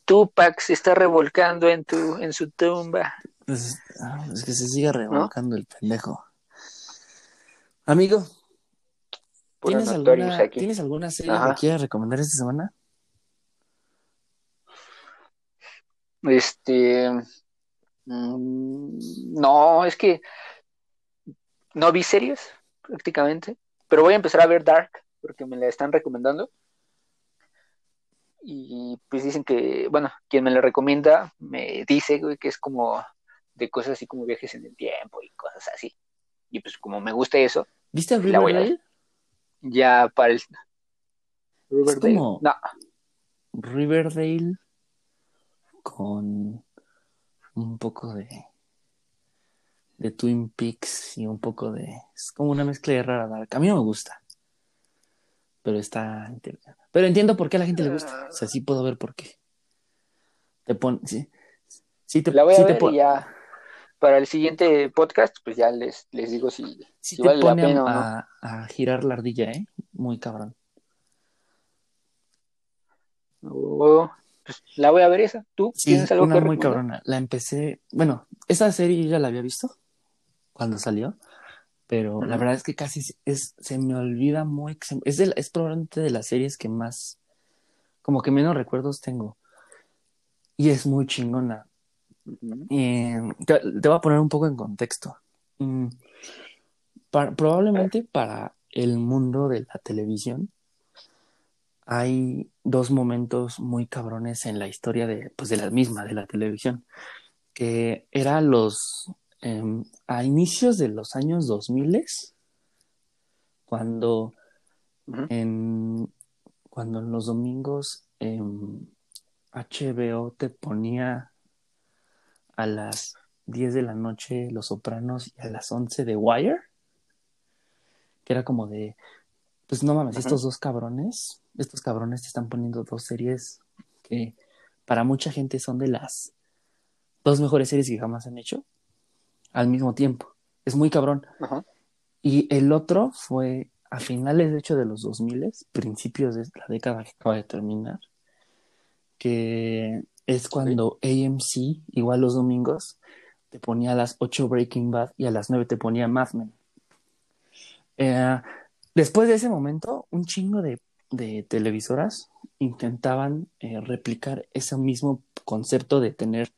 Tupac se está revolcando en tu, en su tumba. Pues, ah, es que se sigue revolcando el pendejo. Amigo, ¿tienes alguna, ¿tienes alguna serie que quieras recomendar esta semana? Este, mm, no, es que no vi series prácticamente, pero voy a empezar a ver Dark porque me la están recomendando y pues dicen que, bueno, quien me lo recomienda me dice, que es como de cosas así como viajes en el tiempo y cosas así. Y pues como me gusta eso. ¿Viste Riverdale? Ya para el... Riverdale. como no. Riverdale con un poco de de Twin Peaks y un poco de es como una mezcla de rara A mí no me gusta. Pero está pero entiendo por qué a la gente le gusta. O sea, sí puedo ver por qué. Te pone, sí. sí te, la voy a ver y ya para el siguiente podcast, pues ya les, les digo si, si vale la pena o no. A girar la ardilla, ¿eh? Muy cabrón. Oh, pues la voy a ver esa. ¿Tú tienes algo una muy cabrona. La empecé, bueno, esa serie yo ya la había visto cuando salió pero la verdad es que casi es, se me olvida muy, es, es probablemente de las series que más, como que menos recuerdos tengo. Y es muy chingona. te, voy a poner un poco en contexto. Mm, probablemente para el mundo de la televisión hay dos momentos muy cabrones en la historia de, pues, de la misma, de la televisión, que era los Em, a inicios de los años 2000, cuando, en, cuando en los domingos HBO te ponía a las 10 de la noche Los Sopranos y a las 11 de Wire, que era como de, pues no mames, estos dos cabrones, estos cabrones te están poniendo dos series que para mucha gente son de las dos mejores series que jamás han hecho al mismo tiempo. Es muy cabrón. Y el otro fue a finales, de hecho, de los 2000, principios de la década que acaba de terminar, que es cuando AMC, igual los domingos, te ponía a las 8 Breaking Bad y a las 9 te ponía Mad Men. Eh, después de ese momento, un chingo de, televisoras intentaban eh, replicar ese mismo concepto de tener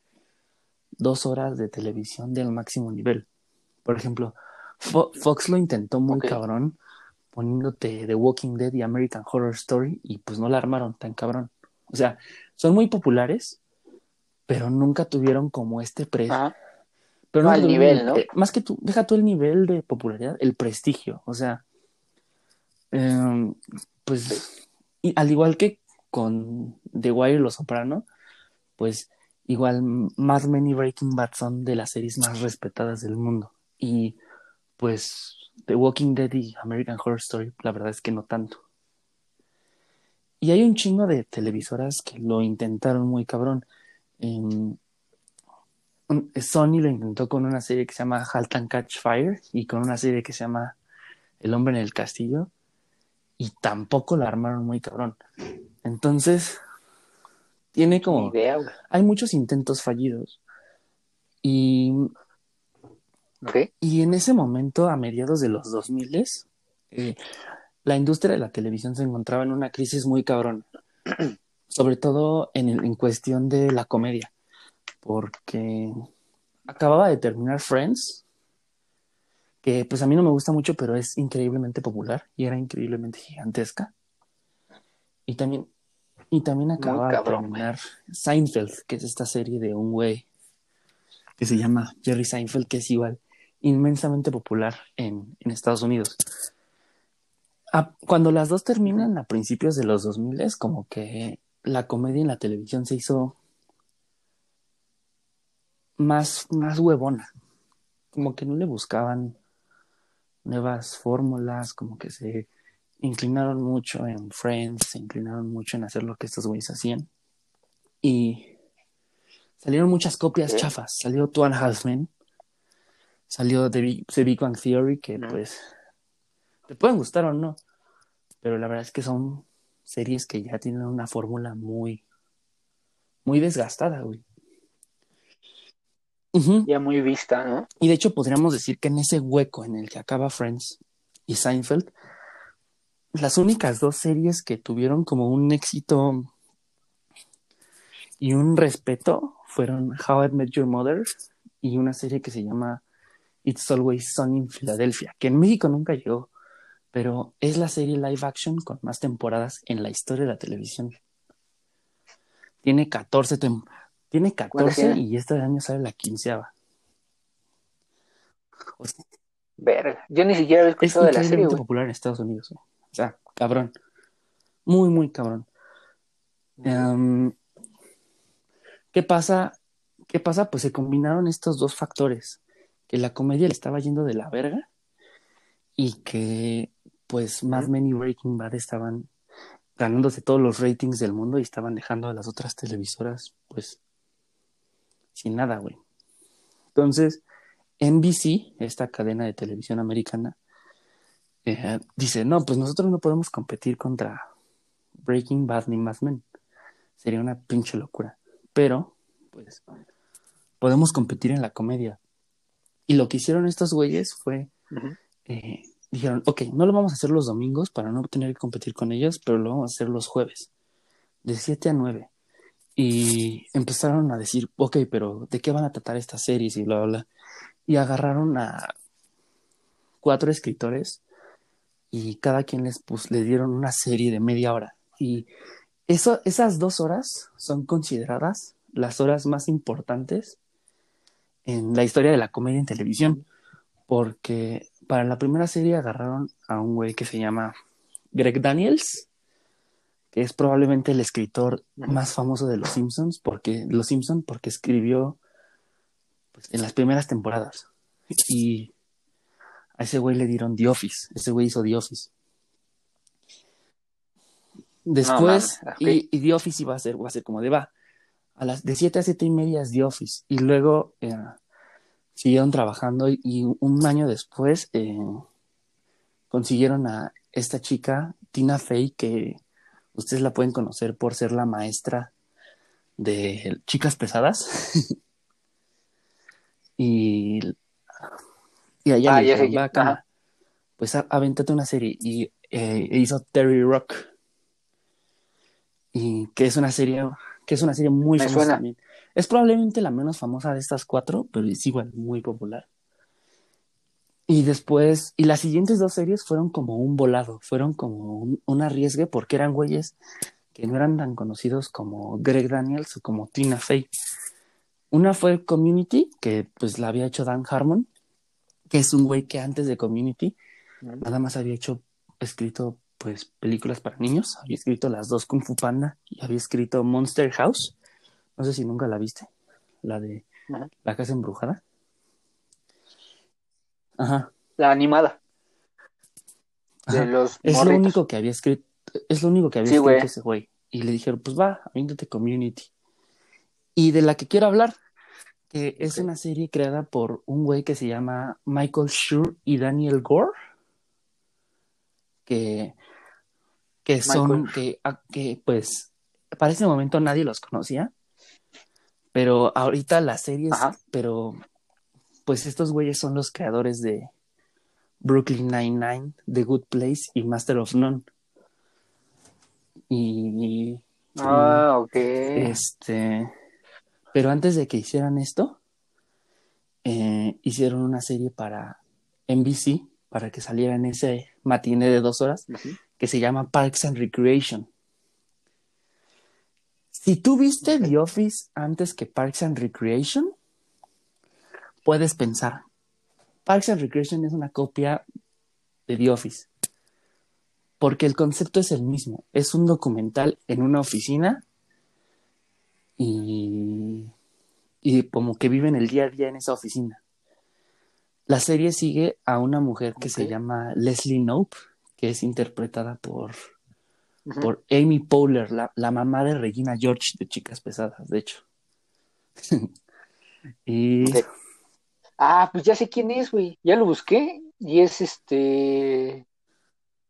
dos horas de televisión del máximo nivel. Por ejemplo, Fox lo intentó muy cabrón poniéndote The Walking Dead y American Horror Story y pues no la armaron tan cabrón. O sea, son muy populares, pero nunca tuvieron como este precio. Pero no, al nivel, ¿no? Eh, más que tú, deja tú el nivel de popularidad, el prestigio. O sea, em, pues, y al igual que con The Wire y Los Soprano, pues igual Mad Men Breaking Bad son de las series más respetadas del mundo. Y pues The Walking Dead y American Horror Story, la verdad es que no tanto. Y hay un chingo de televisoras que lo intentaron muy cabrón. Sony lo intentó con una serie que se llama Halt and Catch Fire y con una serie que se llama El hombre en el castillo y tampoco la armaron muy cabrón. Entonces, tiene como... hay muchos intentos fallidos. Y... Y en ese momento, a mediados de los 2000, eh, la industria de la televisión se encontraba en una crisis muy cabrón. Sobre todo en, en cuestión de la comedia porque acababa de terminar Friends, que pues a mí no me gusta mucho, pero es increíblemente popular y era increíblemente gigantesca. Y también, y también acababa de terminar Seinfeld, que es esta serie de un güey que se llama Jerry Seinfeld, que es igual inmensamente popular en, en Estados Unidos. cuando las dos terminan a principios de los 2000, es como que la comedia en la televisión se hizo más, más huevona. Como que no le buscaban nuevas fórmulas, como que se inclinaron mucho en Friends, se inclinaron mucho en hacer lo que estos güeyes hacían. Y salieron muchas copias chafas. Salió Tuan Halfman, salió The Big, The Big Bang Theory, que pues te pueden gustar o no, pero la verdad es que son series que ya tienen una fórmula muy, muy desgastada, güey ya muy vista, ¿no? Y de hecho podríamos decir que en ese hueco en el que acaba Friends y Seinfeld, las únicas dos series que tuvieron como un éxito y un respeto fueron How I Met Your Mother y una serie que se llama It's Always Sunny in Philadelphia, que en México nunca llegó, pero es la serie live action con más temporadas en la historia de la televisión. Tiene 14 temporadas tiene 14 y este año sale la quinceava. Verga, yo ni siquiera he escuchado de la serie. Es popular en Estados Unidos. O sea, cabrón. Muy, muy cabrón. Em, ¿Qué pasa? ¿Qué pasa? Pues se combinaron estos dos factores. Que la comedia le estaba yendo de la verga y que pues Mad Men y Breaking Bad estaban ganándose todos los ratings del mundo y estaban dejando a las otras televisoras pues sin nada, güey. Entonces, NBC, esta cadena de televisión americana, eh, dice, no, pues nosotros no podemos competir contra Breaking Bad ni Mad Men. Sería una pinche locura. Pero, pues, podemos competir en la comedia. Y lo que hicieron estos güeyes fue, eh, dijeron, ok, no lo vamos a hacer los domingos para no tener que competir con ellos, pero lo vamos a hacer los jueves, de 7 a 9. Y empezaron a decir, ok, pero ¿de qué van a tratar estas series? Y bla, bla, bla. Y agarraron a cuatro escritores y cada quien les, pues, les dieron una serie de media hora. Y eso, esas dos horas son consideradas las horas más importantes en la historia de la comedia en televisión. Porque para la primera serie agarraron a un güey que se llama Greg Daniels es probablemente el escritor más famoso de Los Simpsons, porque Los Simpsons, porque escribió pues, en las primeras temporadas. Y a ese güey le dieron The Office. Ese güey hizo The Office. Después, y, The Office iba a ser, va a ser como de va. A las de 7 a 7 y media es The Office. Y luego eh, siguieron trabajando y un año después eh, consiguieron a esta chica, Tina Fey, que ustedes la pueden conocer por ser la maestra de Chicas Pesadas. y, y allá ah, pues avéntate una serie y eh, hizo Terry Rock. Y que es una serie, que es una serie muy famosa también. Es probablemente la menos famosa de estas cuatro, pero es igual muy popular. Y después, y las siguientes dos series fueron como un volado, fueron como un, arriesgue porque eran güeyes que no eran tan conocidos como Greg Daniels o como Tina Fey. Una fue Community, que pues la había hecho Dan Harmon, que es un güey que antes de Community nada más había hecho, escrito pues películas para niños, había escrito las dos Kung Fu Panda y había escrito Monster House no sé si nunca la viste. La de La Casa Embrujada. Ajá. La animada. De los es lo único que había escrito. Es lo único que había escrito ese güey. Y le dijeron, pues va, avíndate Community. Y de la que quiero hablar, que es una serie creada por un güey que se llama Michael Schur y Daniel Gore. Que, que son, que, que pues, para ese momento nadie los conocía. Pero ahorita las series, pero pues estos güeyes son los creadores de Brooklyn Nine-Nine, The Good Place y Master of None. Y, ah, ok. Este, pero antes de que hicieran esto, eh, hicieron una serie para NBC, para que saliera en ese matiné de dos horas, que se llama Parks and Recreation. Si tú viste The Office antes que Parks and Recreation, puedes pensar, Parks and Recreation es una copia de The Office, porque el concepto es el mismo, es un documental en una oficina y, y como que viven el día a día en esa oficina. La serie sigue a una mujer que se llama Leslie Knope, que es interpretada por por Amy Powler, la, la, mamá de Regina George de Chicas Pesadas, de hecho. y... Ah, pues ya sé quién es, güey. Ya lo busqué y es este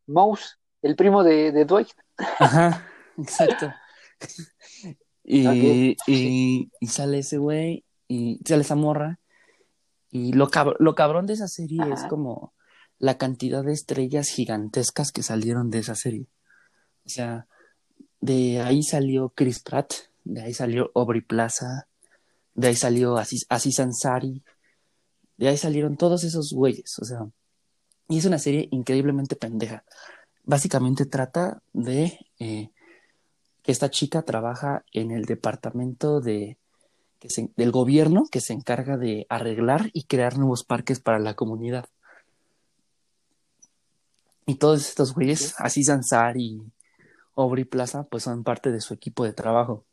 Mouse, el primo de, de Dwight. Ajá, exacto. y, y, y, sale ese güey y sale esa morra. Y lo, lo cabrón de esa serie es como la cantidad de estrellas gigantescas que salieron de esa serie. O sea, de ahí salió Chris Pratt, de ahí salió Aubrey Plaza, de ahí salió Aziz, Ansari, de ahí salieron todos esos güeyes, o sea, y es una serie increíblemente pendeja. Básicamente trata de eh, que esta chica trabaja en el departamento de, del gobierno que se encarga de arreglar y crear nuevos parques para la comunidad. Y todos estos güeyes, Aziz Ansari, Aubrey Plaza, pues son parte de su equipo de trabajo.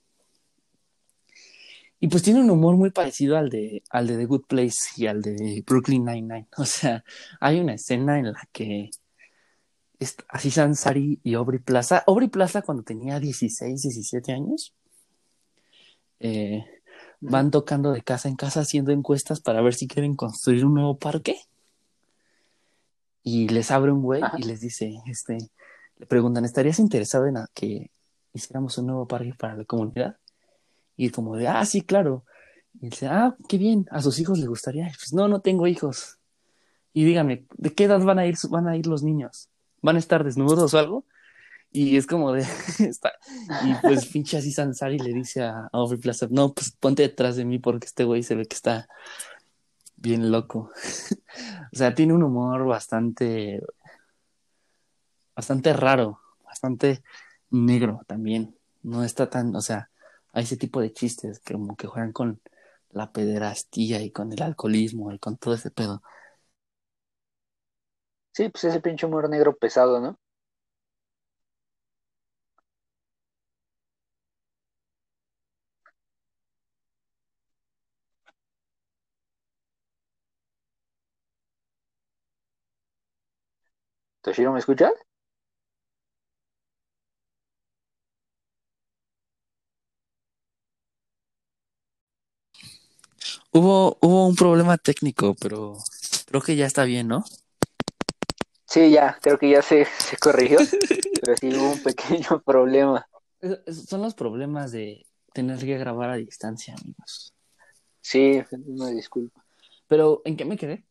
Y pues tiene un humor muy parecido al de, al de The Good Place y al de Brooklyn Nine-Nine. O sea, hay una escena en la que así Sansari y Aubrey Plaza, Aubrey Plaza cuando tenía 16, 17 años, eh, van tocando de casa en casa haciendo encuestas para ver si quieren construir un nuevo parque. Y les abre un güey y les dice, este, le preguntan, ¿estarías interesado en que hiciéramos un nuevo parque para la comunidad? Y como de, ah, sí, claro. Y dice, ah, qué bien, a sus hijos les gustaría. Pues no, no tengo hijos. Y dígame, ¿de qué edad van a ir, van a ir los niños? ¿Van a estar desnudos o algo? Y es como de, y pues pinche así Sansari le dice a Aubrey Plaza, no, pues ponte detrás de mí porque este güey se ve que está bien loco. o sea, tiene un humor bastante bastante raro, bastante negro también. No está tan, o sea, hay ese tipo de chistes que como que juegan con la pederastía y con el alcoholismo y con todo ese pedo. Sí, pues ese pinche humor negro pesado, ¿no? Toshiro, ¿me escuchas? Hubo, hubo un problema técnico, pero creo que ya está bien, ¿no? Sí, ya, creo que ya se, se corrigió, pero sí hubo un pequeño problema. Son los problemas de tener que grabar a distancia, amigos. Sí, una disculpa. Pero, ¿en qué me quedé?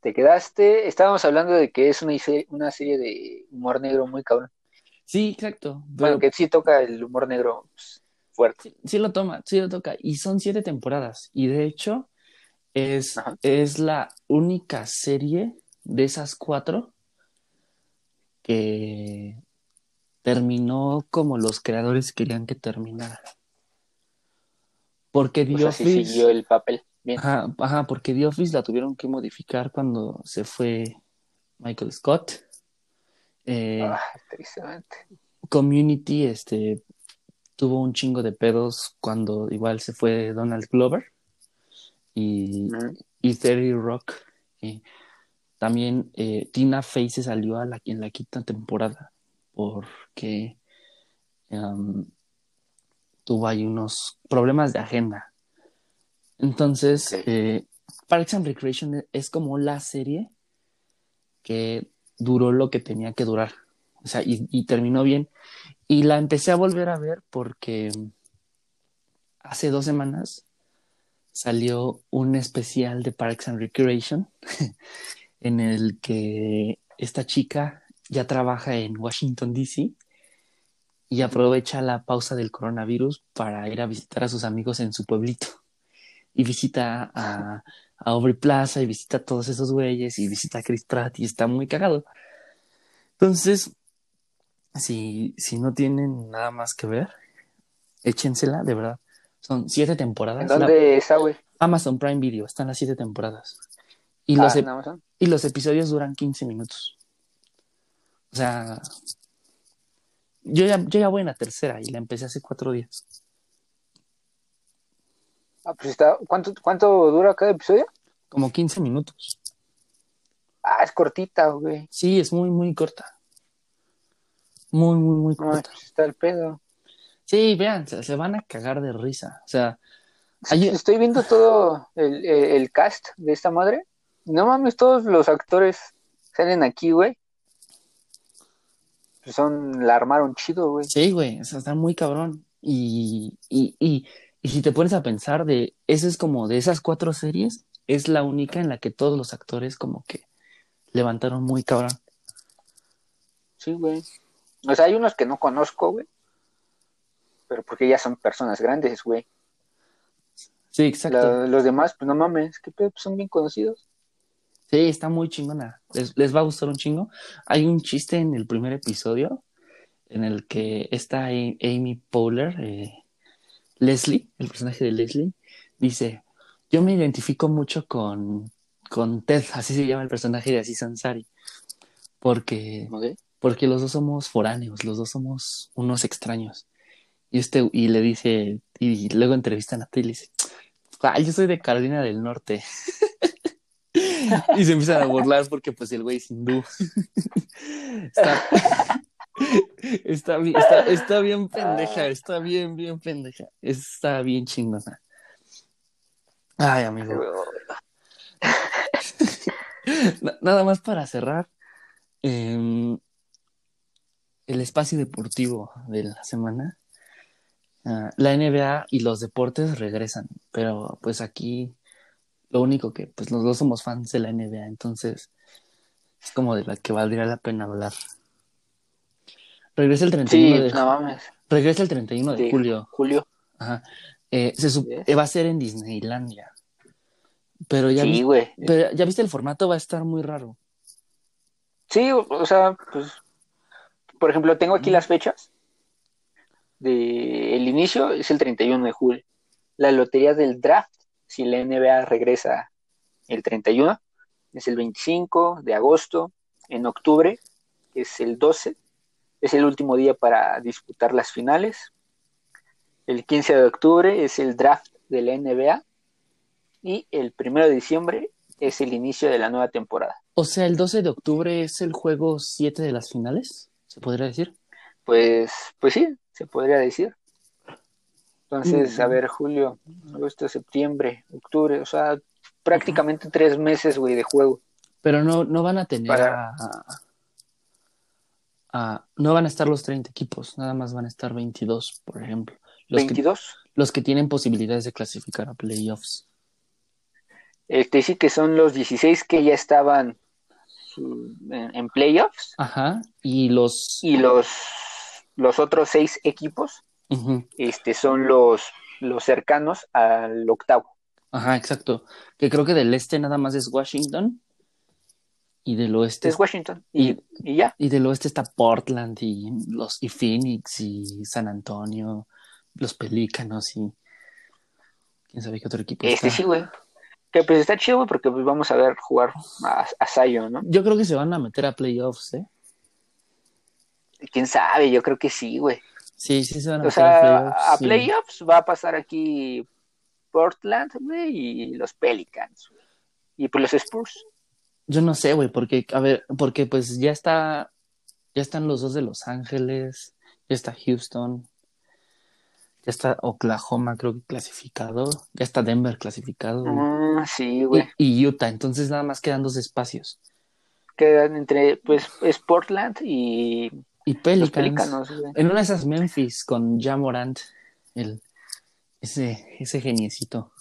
Te quedaste, estábamos hablando de que es una, una serie de humor negro muy cabrón. Sí, exacto. Bueno, que sí toca el humor negro pues, fuerte. Sí, lo toma, sí lo toca. Y son siete temporadas. Y de hecho, es, es la única serie de esas cuatro que terminó como los creadores querían que terminara. Porque The Office. siguió el papel. Ajá, ajá, porque The Office la tuvieron que modificar cuando se fue Michael Scott. Eh, ah, Community, este, tuvo un chingo de pedos cuando igual se fue Donald Glover y, y Terry Rock. Y también eh, Tina Fey se salió a la, en la quinta temporada porque tuvo ahí unos problemas de agenda. Entonces, eh, Parks and Recreation es como la serie que duró lo que tenía que durar. O sea, y, terminó bien. Y la empecé a volver a ver porque hace dos semanas salió un especial de Parks and Recreation en el que esta chica ya trabaja en Washington, D.C. y aprovecha la pausa del coronavirus para ir a visitar a sus amigos en su pueblito. Y visita a, a Aubrey Plaza y visita a todos esos güeyes y visita a Chris Pratt y está muy cagado. Entonces, si, si no tienen nada más que ver, échensela, de verdad. Son siete temporadas. ¿Dónde está, güey? Amazon Prime Video, están las siete temporadas. Y, los, ah, y los episodios duran 15 minutos. O sea, yo ya, yo ya voy en la tercera y la empecé hace cuatro días. Ah, pues está, ¿cuánto, ¿cuánto dura cada episodio? Como 15 minutos. Ah, es cortita, güey. Sí, es muy, muy corta. Muy, muy, muy corta. Pues está el pedo. Sí, vean, se, van a cagar de risa. O sea, estoy viendo todo el, el, cast de esta madre. No mames, todos los actores salen aquí, güey son, la armaron chido, güey. Sí, güey, o sea, está muy cabrón. Y, y, y, y si te pones a pensar de, esa es como de esas cuatro series, es la única en la que todos los actores como que levantaron muy cabrón. Sí, güey. O sea, hay unos que no conozco, güey. Pero porque ya son personas grandes, güey. Sí, exacto. los demás, pues no mames, que pues son bien conocidos. Sí, está muy chingona. Les, va a gustar un chingo. Hay un chiste en el primer episodio en el que está Amy Poehler, eh, Leslie, el personaje de Leslie, dice, yo me identifico mucho con, con Ted, así se llama el personaje de Aziz Ansari, porque, porque los dos somos foráneos, los dos somos unos extraños. Y, este, y le dice, y luego entrevistan a Ted y le dice, yo soy de Carolina del Norte. y se empiezan a burlar porque pues el güey es hindú. está, bien, está, bien pendeja, está bien, bien pendeja. Está bien chingona. Ay, amigo. Nada más para cerrar. Em, el espacio deportivo de la semana. Ah, la NBA y los deportes regresan, pero pues aquí lo único que, pues, los dos somos fans de la NBA, entonces es como de la que valdría la pena hablar. Regresa el 31 de no Regresa el 31 de julio. Julio. Ajá. Eh, se va a ser en Disneylandia. Pero ya, sí, pero ya viste el formato, va a estar muy raro. Sí, o, sea, pues, por ejemplo, tengo aquí las fechas. De, el inicio es el 31 de julio. La lotería del draft si la NBA regresa el 31, es el 25 de agosto, en octubre es el 12, es el último día para disputar las finales, el 15 de octubre es el draft de la NBA y el 1 de diciembre es el inicio de la nueva temporada. O sea, el 12 de octubre es el juego 7 de las finales, ¿se podría decir? Pues, pues sí, se podría decir. Entonces, a ver, julio, agosto, septiembre, octubre, o sea, prácticamente tres meses, güey, de juego. Pero no, no van a tener a, No van a estar los 30 equipos, nada más van a estar 22, por ejemplo. Los ¿22? los que tienen posibilidades de clasificar a playoffs. Este sí que son los 16 que ya estaban en, playoffs. Ajá, y los... Y los, los otros seis equipos este, son los, los cercanos al octavo. Ajá, exacto. Que creo que del este nada más es Washington. Y del oeste. Es Washington. Y, ya. Y del oeste está Portland y los y Phoenix y San Antonio, los Pelícanos y. quién sabe qué otro equipo. Este sí, güey. Que pues está chido, güey, porque pues vamos a ver jugar a, a Zion, ¿no? Yo creo que se van a meter a playoffs, ¿eh? Quién sabe, yo creo que sí, güey. Sí, sí se van a o sea, a playoffs. va a pasar aquí Portland, güey, y los Pelicans. Y pues los Spurs. Yo no sé, güey, porque, a ver, porque pues ya está, ya están los dos de Los Ángeles, ya está Houston, ya está Oklahoma, creo que clasificado, ya está Denver clasificado. Ah, sí, güey. Y, Utah, entonces nada más quedan dos espacios. Quedan entre, pues, es Portland y y Pelicans. en una de esas Memphis con Jamorant, el, ese, ese geniecito.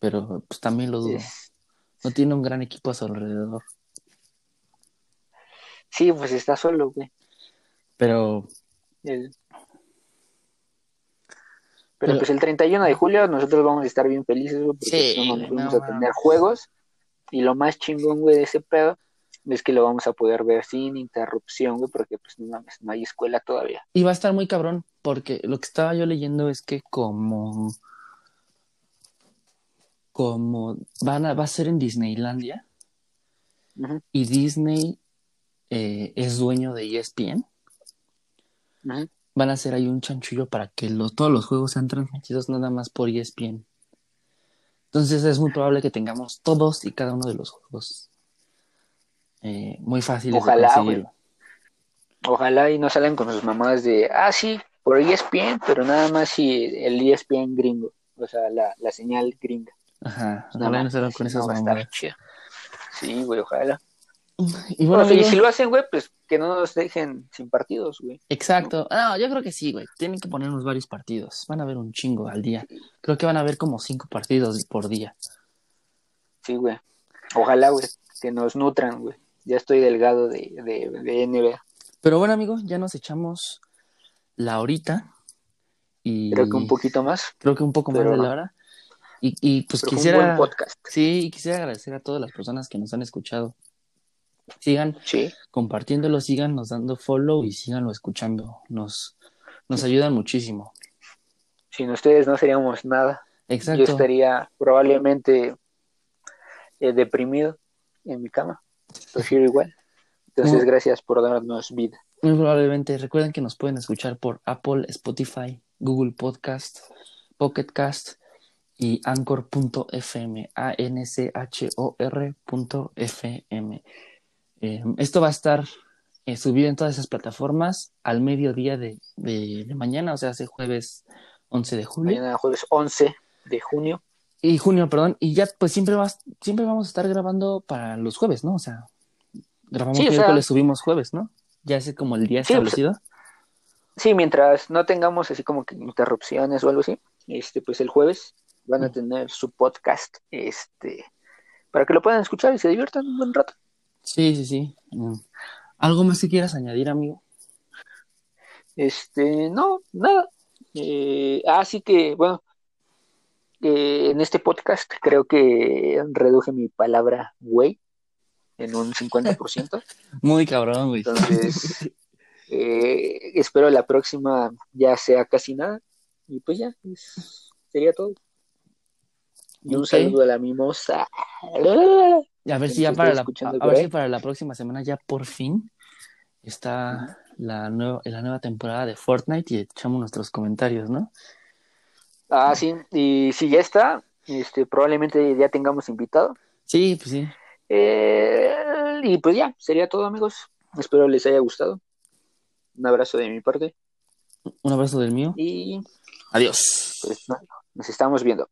Pero pues también lo dudo. No tiene un gran equipo a su alrededor. Sí, pues está solo, güey. Pero. Pero, pues el 31 de julio nosotros vamos a estar bien felices, güey, porque vamos a tener juegos. Y lo más chingón, güey, de ese pedo es que lo vamos a poder ver sin interrupción, güey, porque pues no, no hay escuela todavía. Y va a estar muy cabrón, porque lo que estaba yo leyendo es que como como van a, va a ser en Disneylandia y Disney eh, es dueño de ESPN, van a hacer ahí un chanchullo para que todos los juegos sean transmitidos nada más por ESPN. Entonces es muy probable que tengamos todos y cada uno de los juegos eh, muy fácil Ojalá, de Ojalá y no salgan con sus mamás de, ah, sí, por ESPN, pero nada más si el ESPN gringo, o sea, la, la señal gringa. Ajá, ojalá no salgan con esas mamás. Sí, güey, ojalá. Y bueno, si lo hacen, güey, pues que no nos dejen sin partidos, güey. Exacto. No, yo creo que sí, güey. Tienen que ponernos varios partidos. Van a haber un chingo al día. Creo que van a haber como cinco partidos por día. Sí, güey. Ojalá, güey, que nos nutran, güey ya estoy delgado de, de, NBA. Pero bueno, amigo, ya nos echamos la horita. Y creo que un poquito más. Creo que un poco más de la hora. Y, y pues quisiera. podcast. Sí, quisiera agradecer a todas las personas que nos han escuchado. Sigan compartiéndolo, sigan nos dando follow y síganlo escuchando. Nos, nos ayudan muchísimo. Sin ustedes no seríamos nada. Exacto. Yo estaría probablemente eh, deprimido en mi cama prefiero igual. Entonces, gracias por darnos vida. Muy probablemente. Recuerden que nos pueden escuchar por Apple, Spotify, Google Podcast, Pocket Cast y Anchor.fm. A-N-C-H-O-R.fm. Eh, esto va a estar eh, subido en todas esas plataformas al mediodía de, de, mañana, o sea, hace jueves 11 de julio. Mañana jueves 11 de junio. Y junio, perdón, y ya pues siempre vas, siempre vamos a estar grabando para los jueves, ¿no? O sea, grabamos sí, miércoles, subimos jueves, ¿no? Ya es como el día establecido. sí, mientras no tengamos así como que interrupciones o algo así, este, pues el jueves van a mm. tener su podcast, este, para que lo puedan escuchar y se diviertan un buen rato. Sí, sí, sí. Mm. ¿Algo más que quieras añadir, amigo? Este, no, nada. Eh, así que, bueno, en este podcast creo que reduje mi palabra güey en un 50%. Muy cabrón, güey. Entonces, eh, espero la próxima ya sea casi nada. Y pues ya, sería todo. Y un saludo a la mimosa. a ver si ya para la, a, ver si para la próxima semana ya por fin está la nueva, la nueva temporada de Fortnite y echamos nuestros comentarios, ¿no? Ah, sí, y si ya está, este, probablemente ya tengamos invitado. Sí, pues sí. Eh, y pues ya, sería todo, amigos. Espero les haya gustado. Un abrazo de mi parte. Un abrazo del mío. Y adiós. Pues, nos estamos viendo.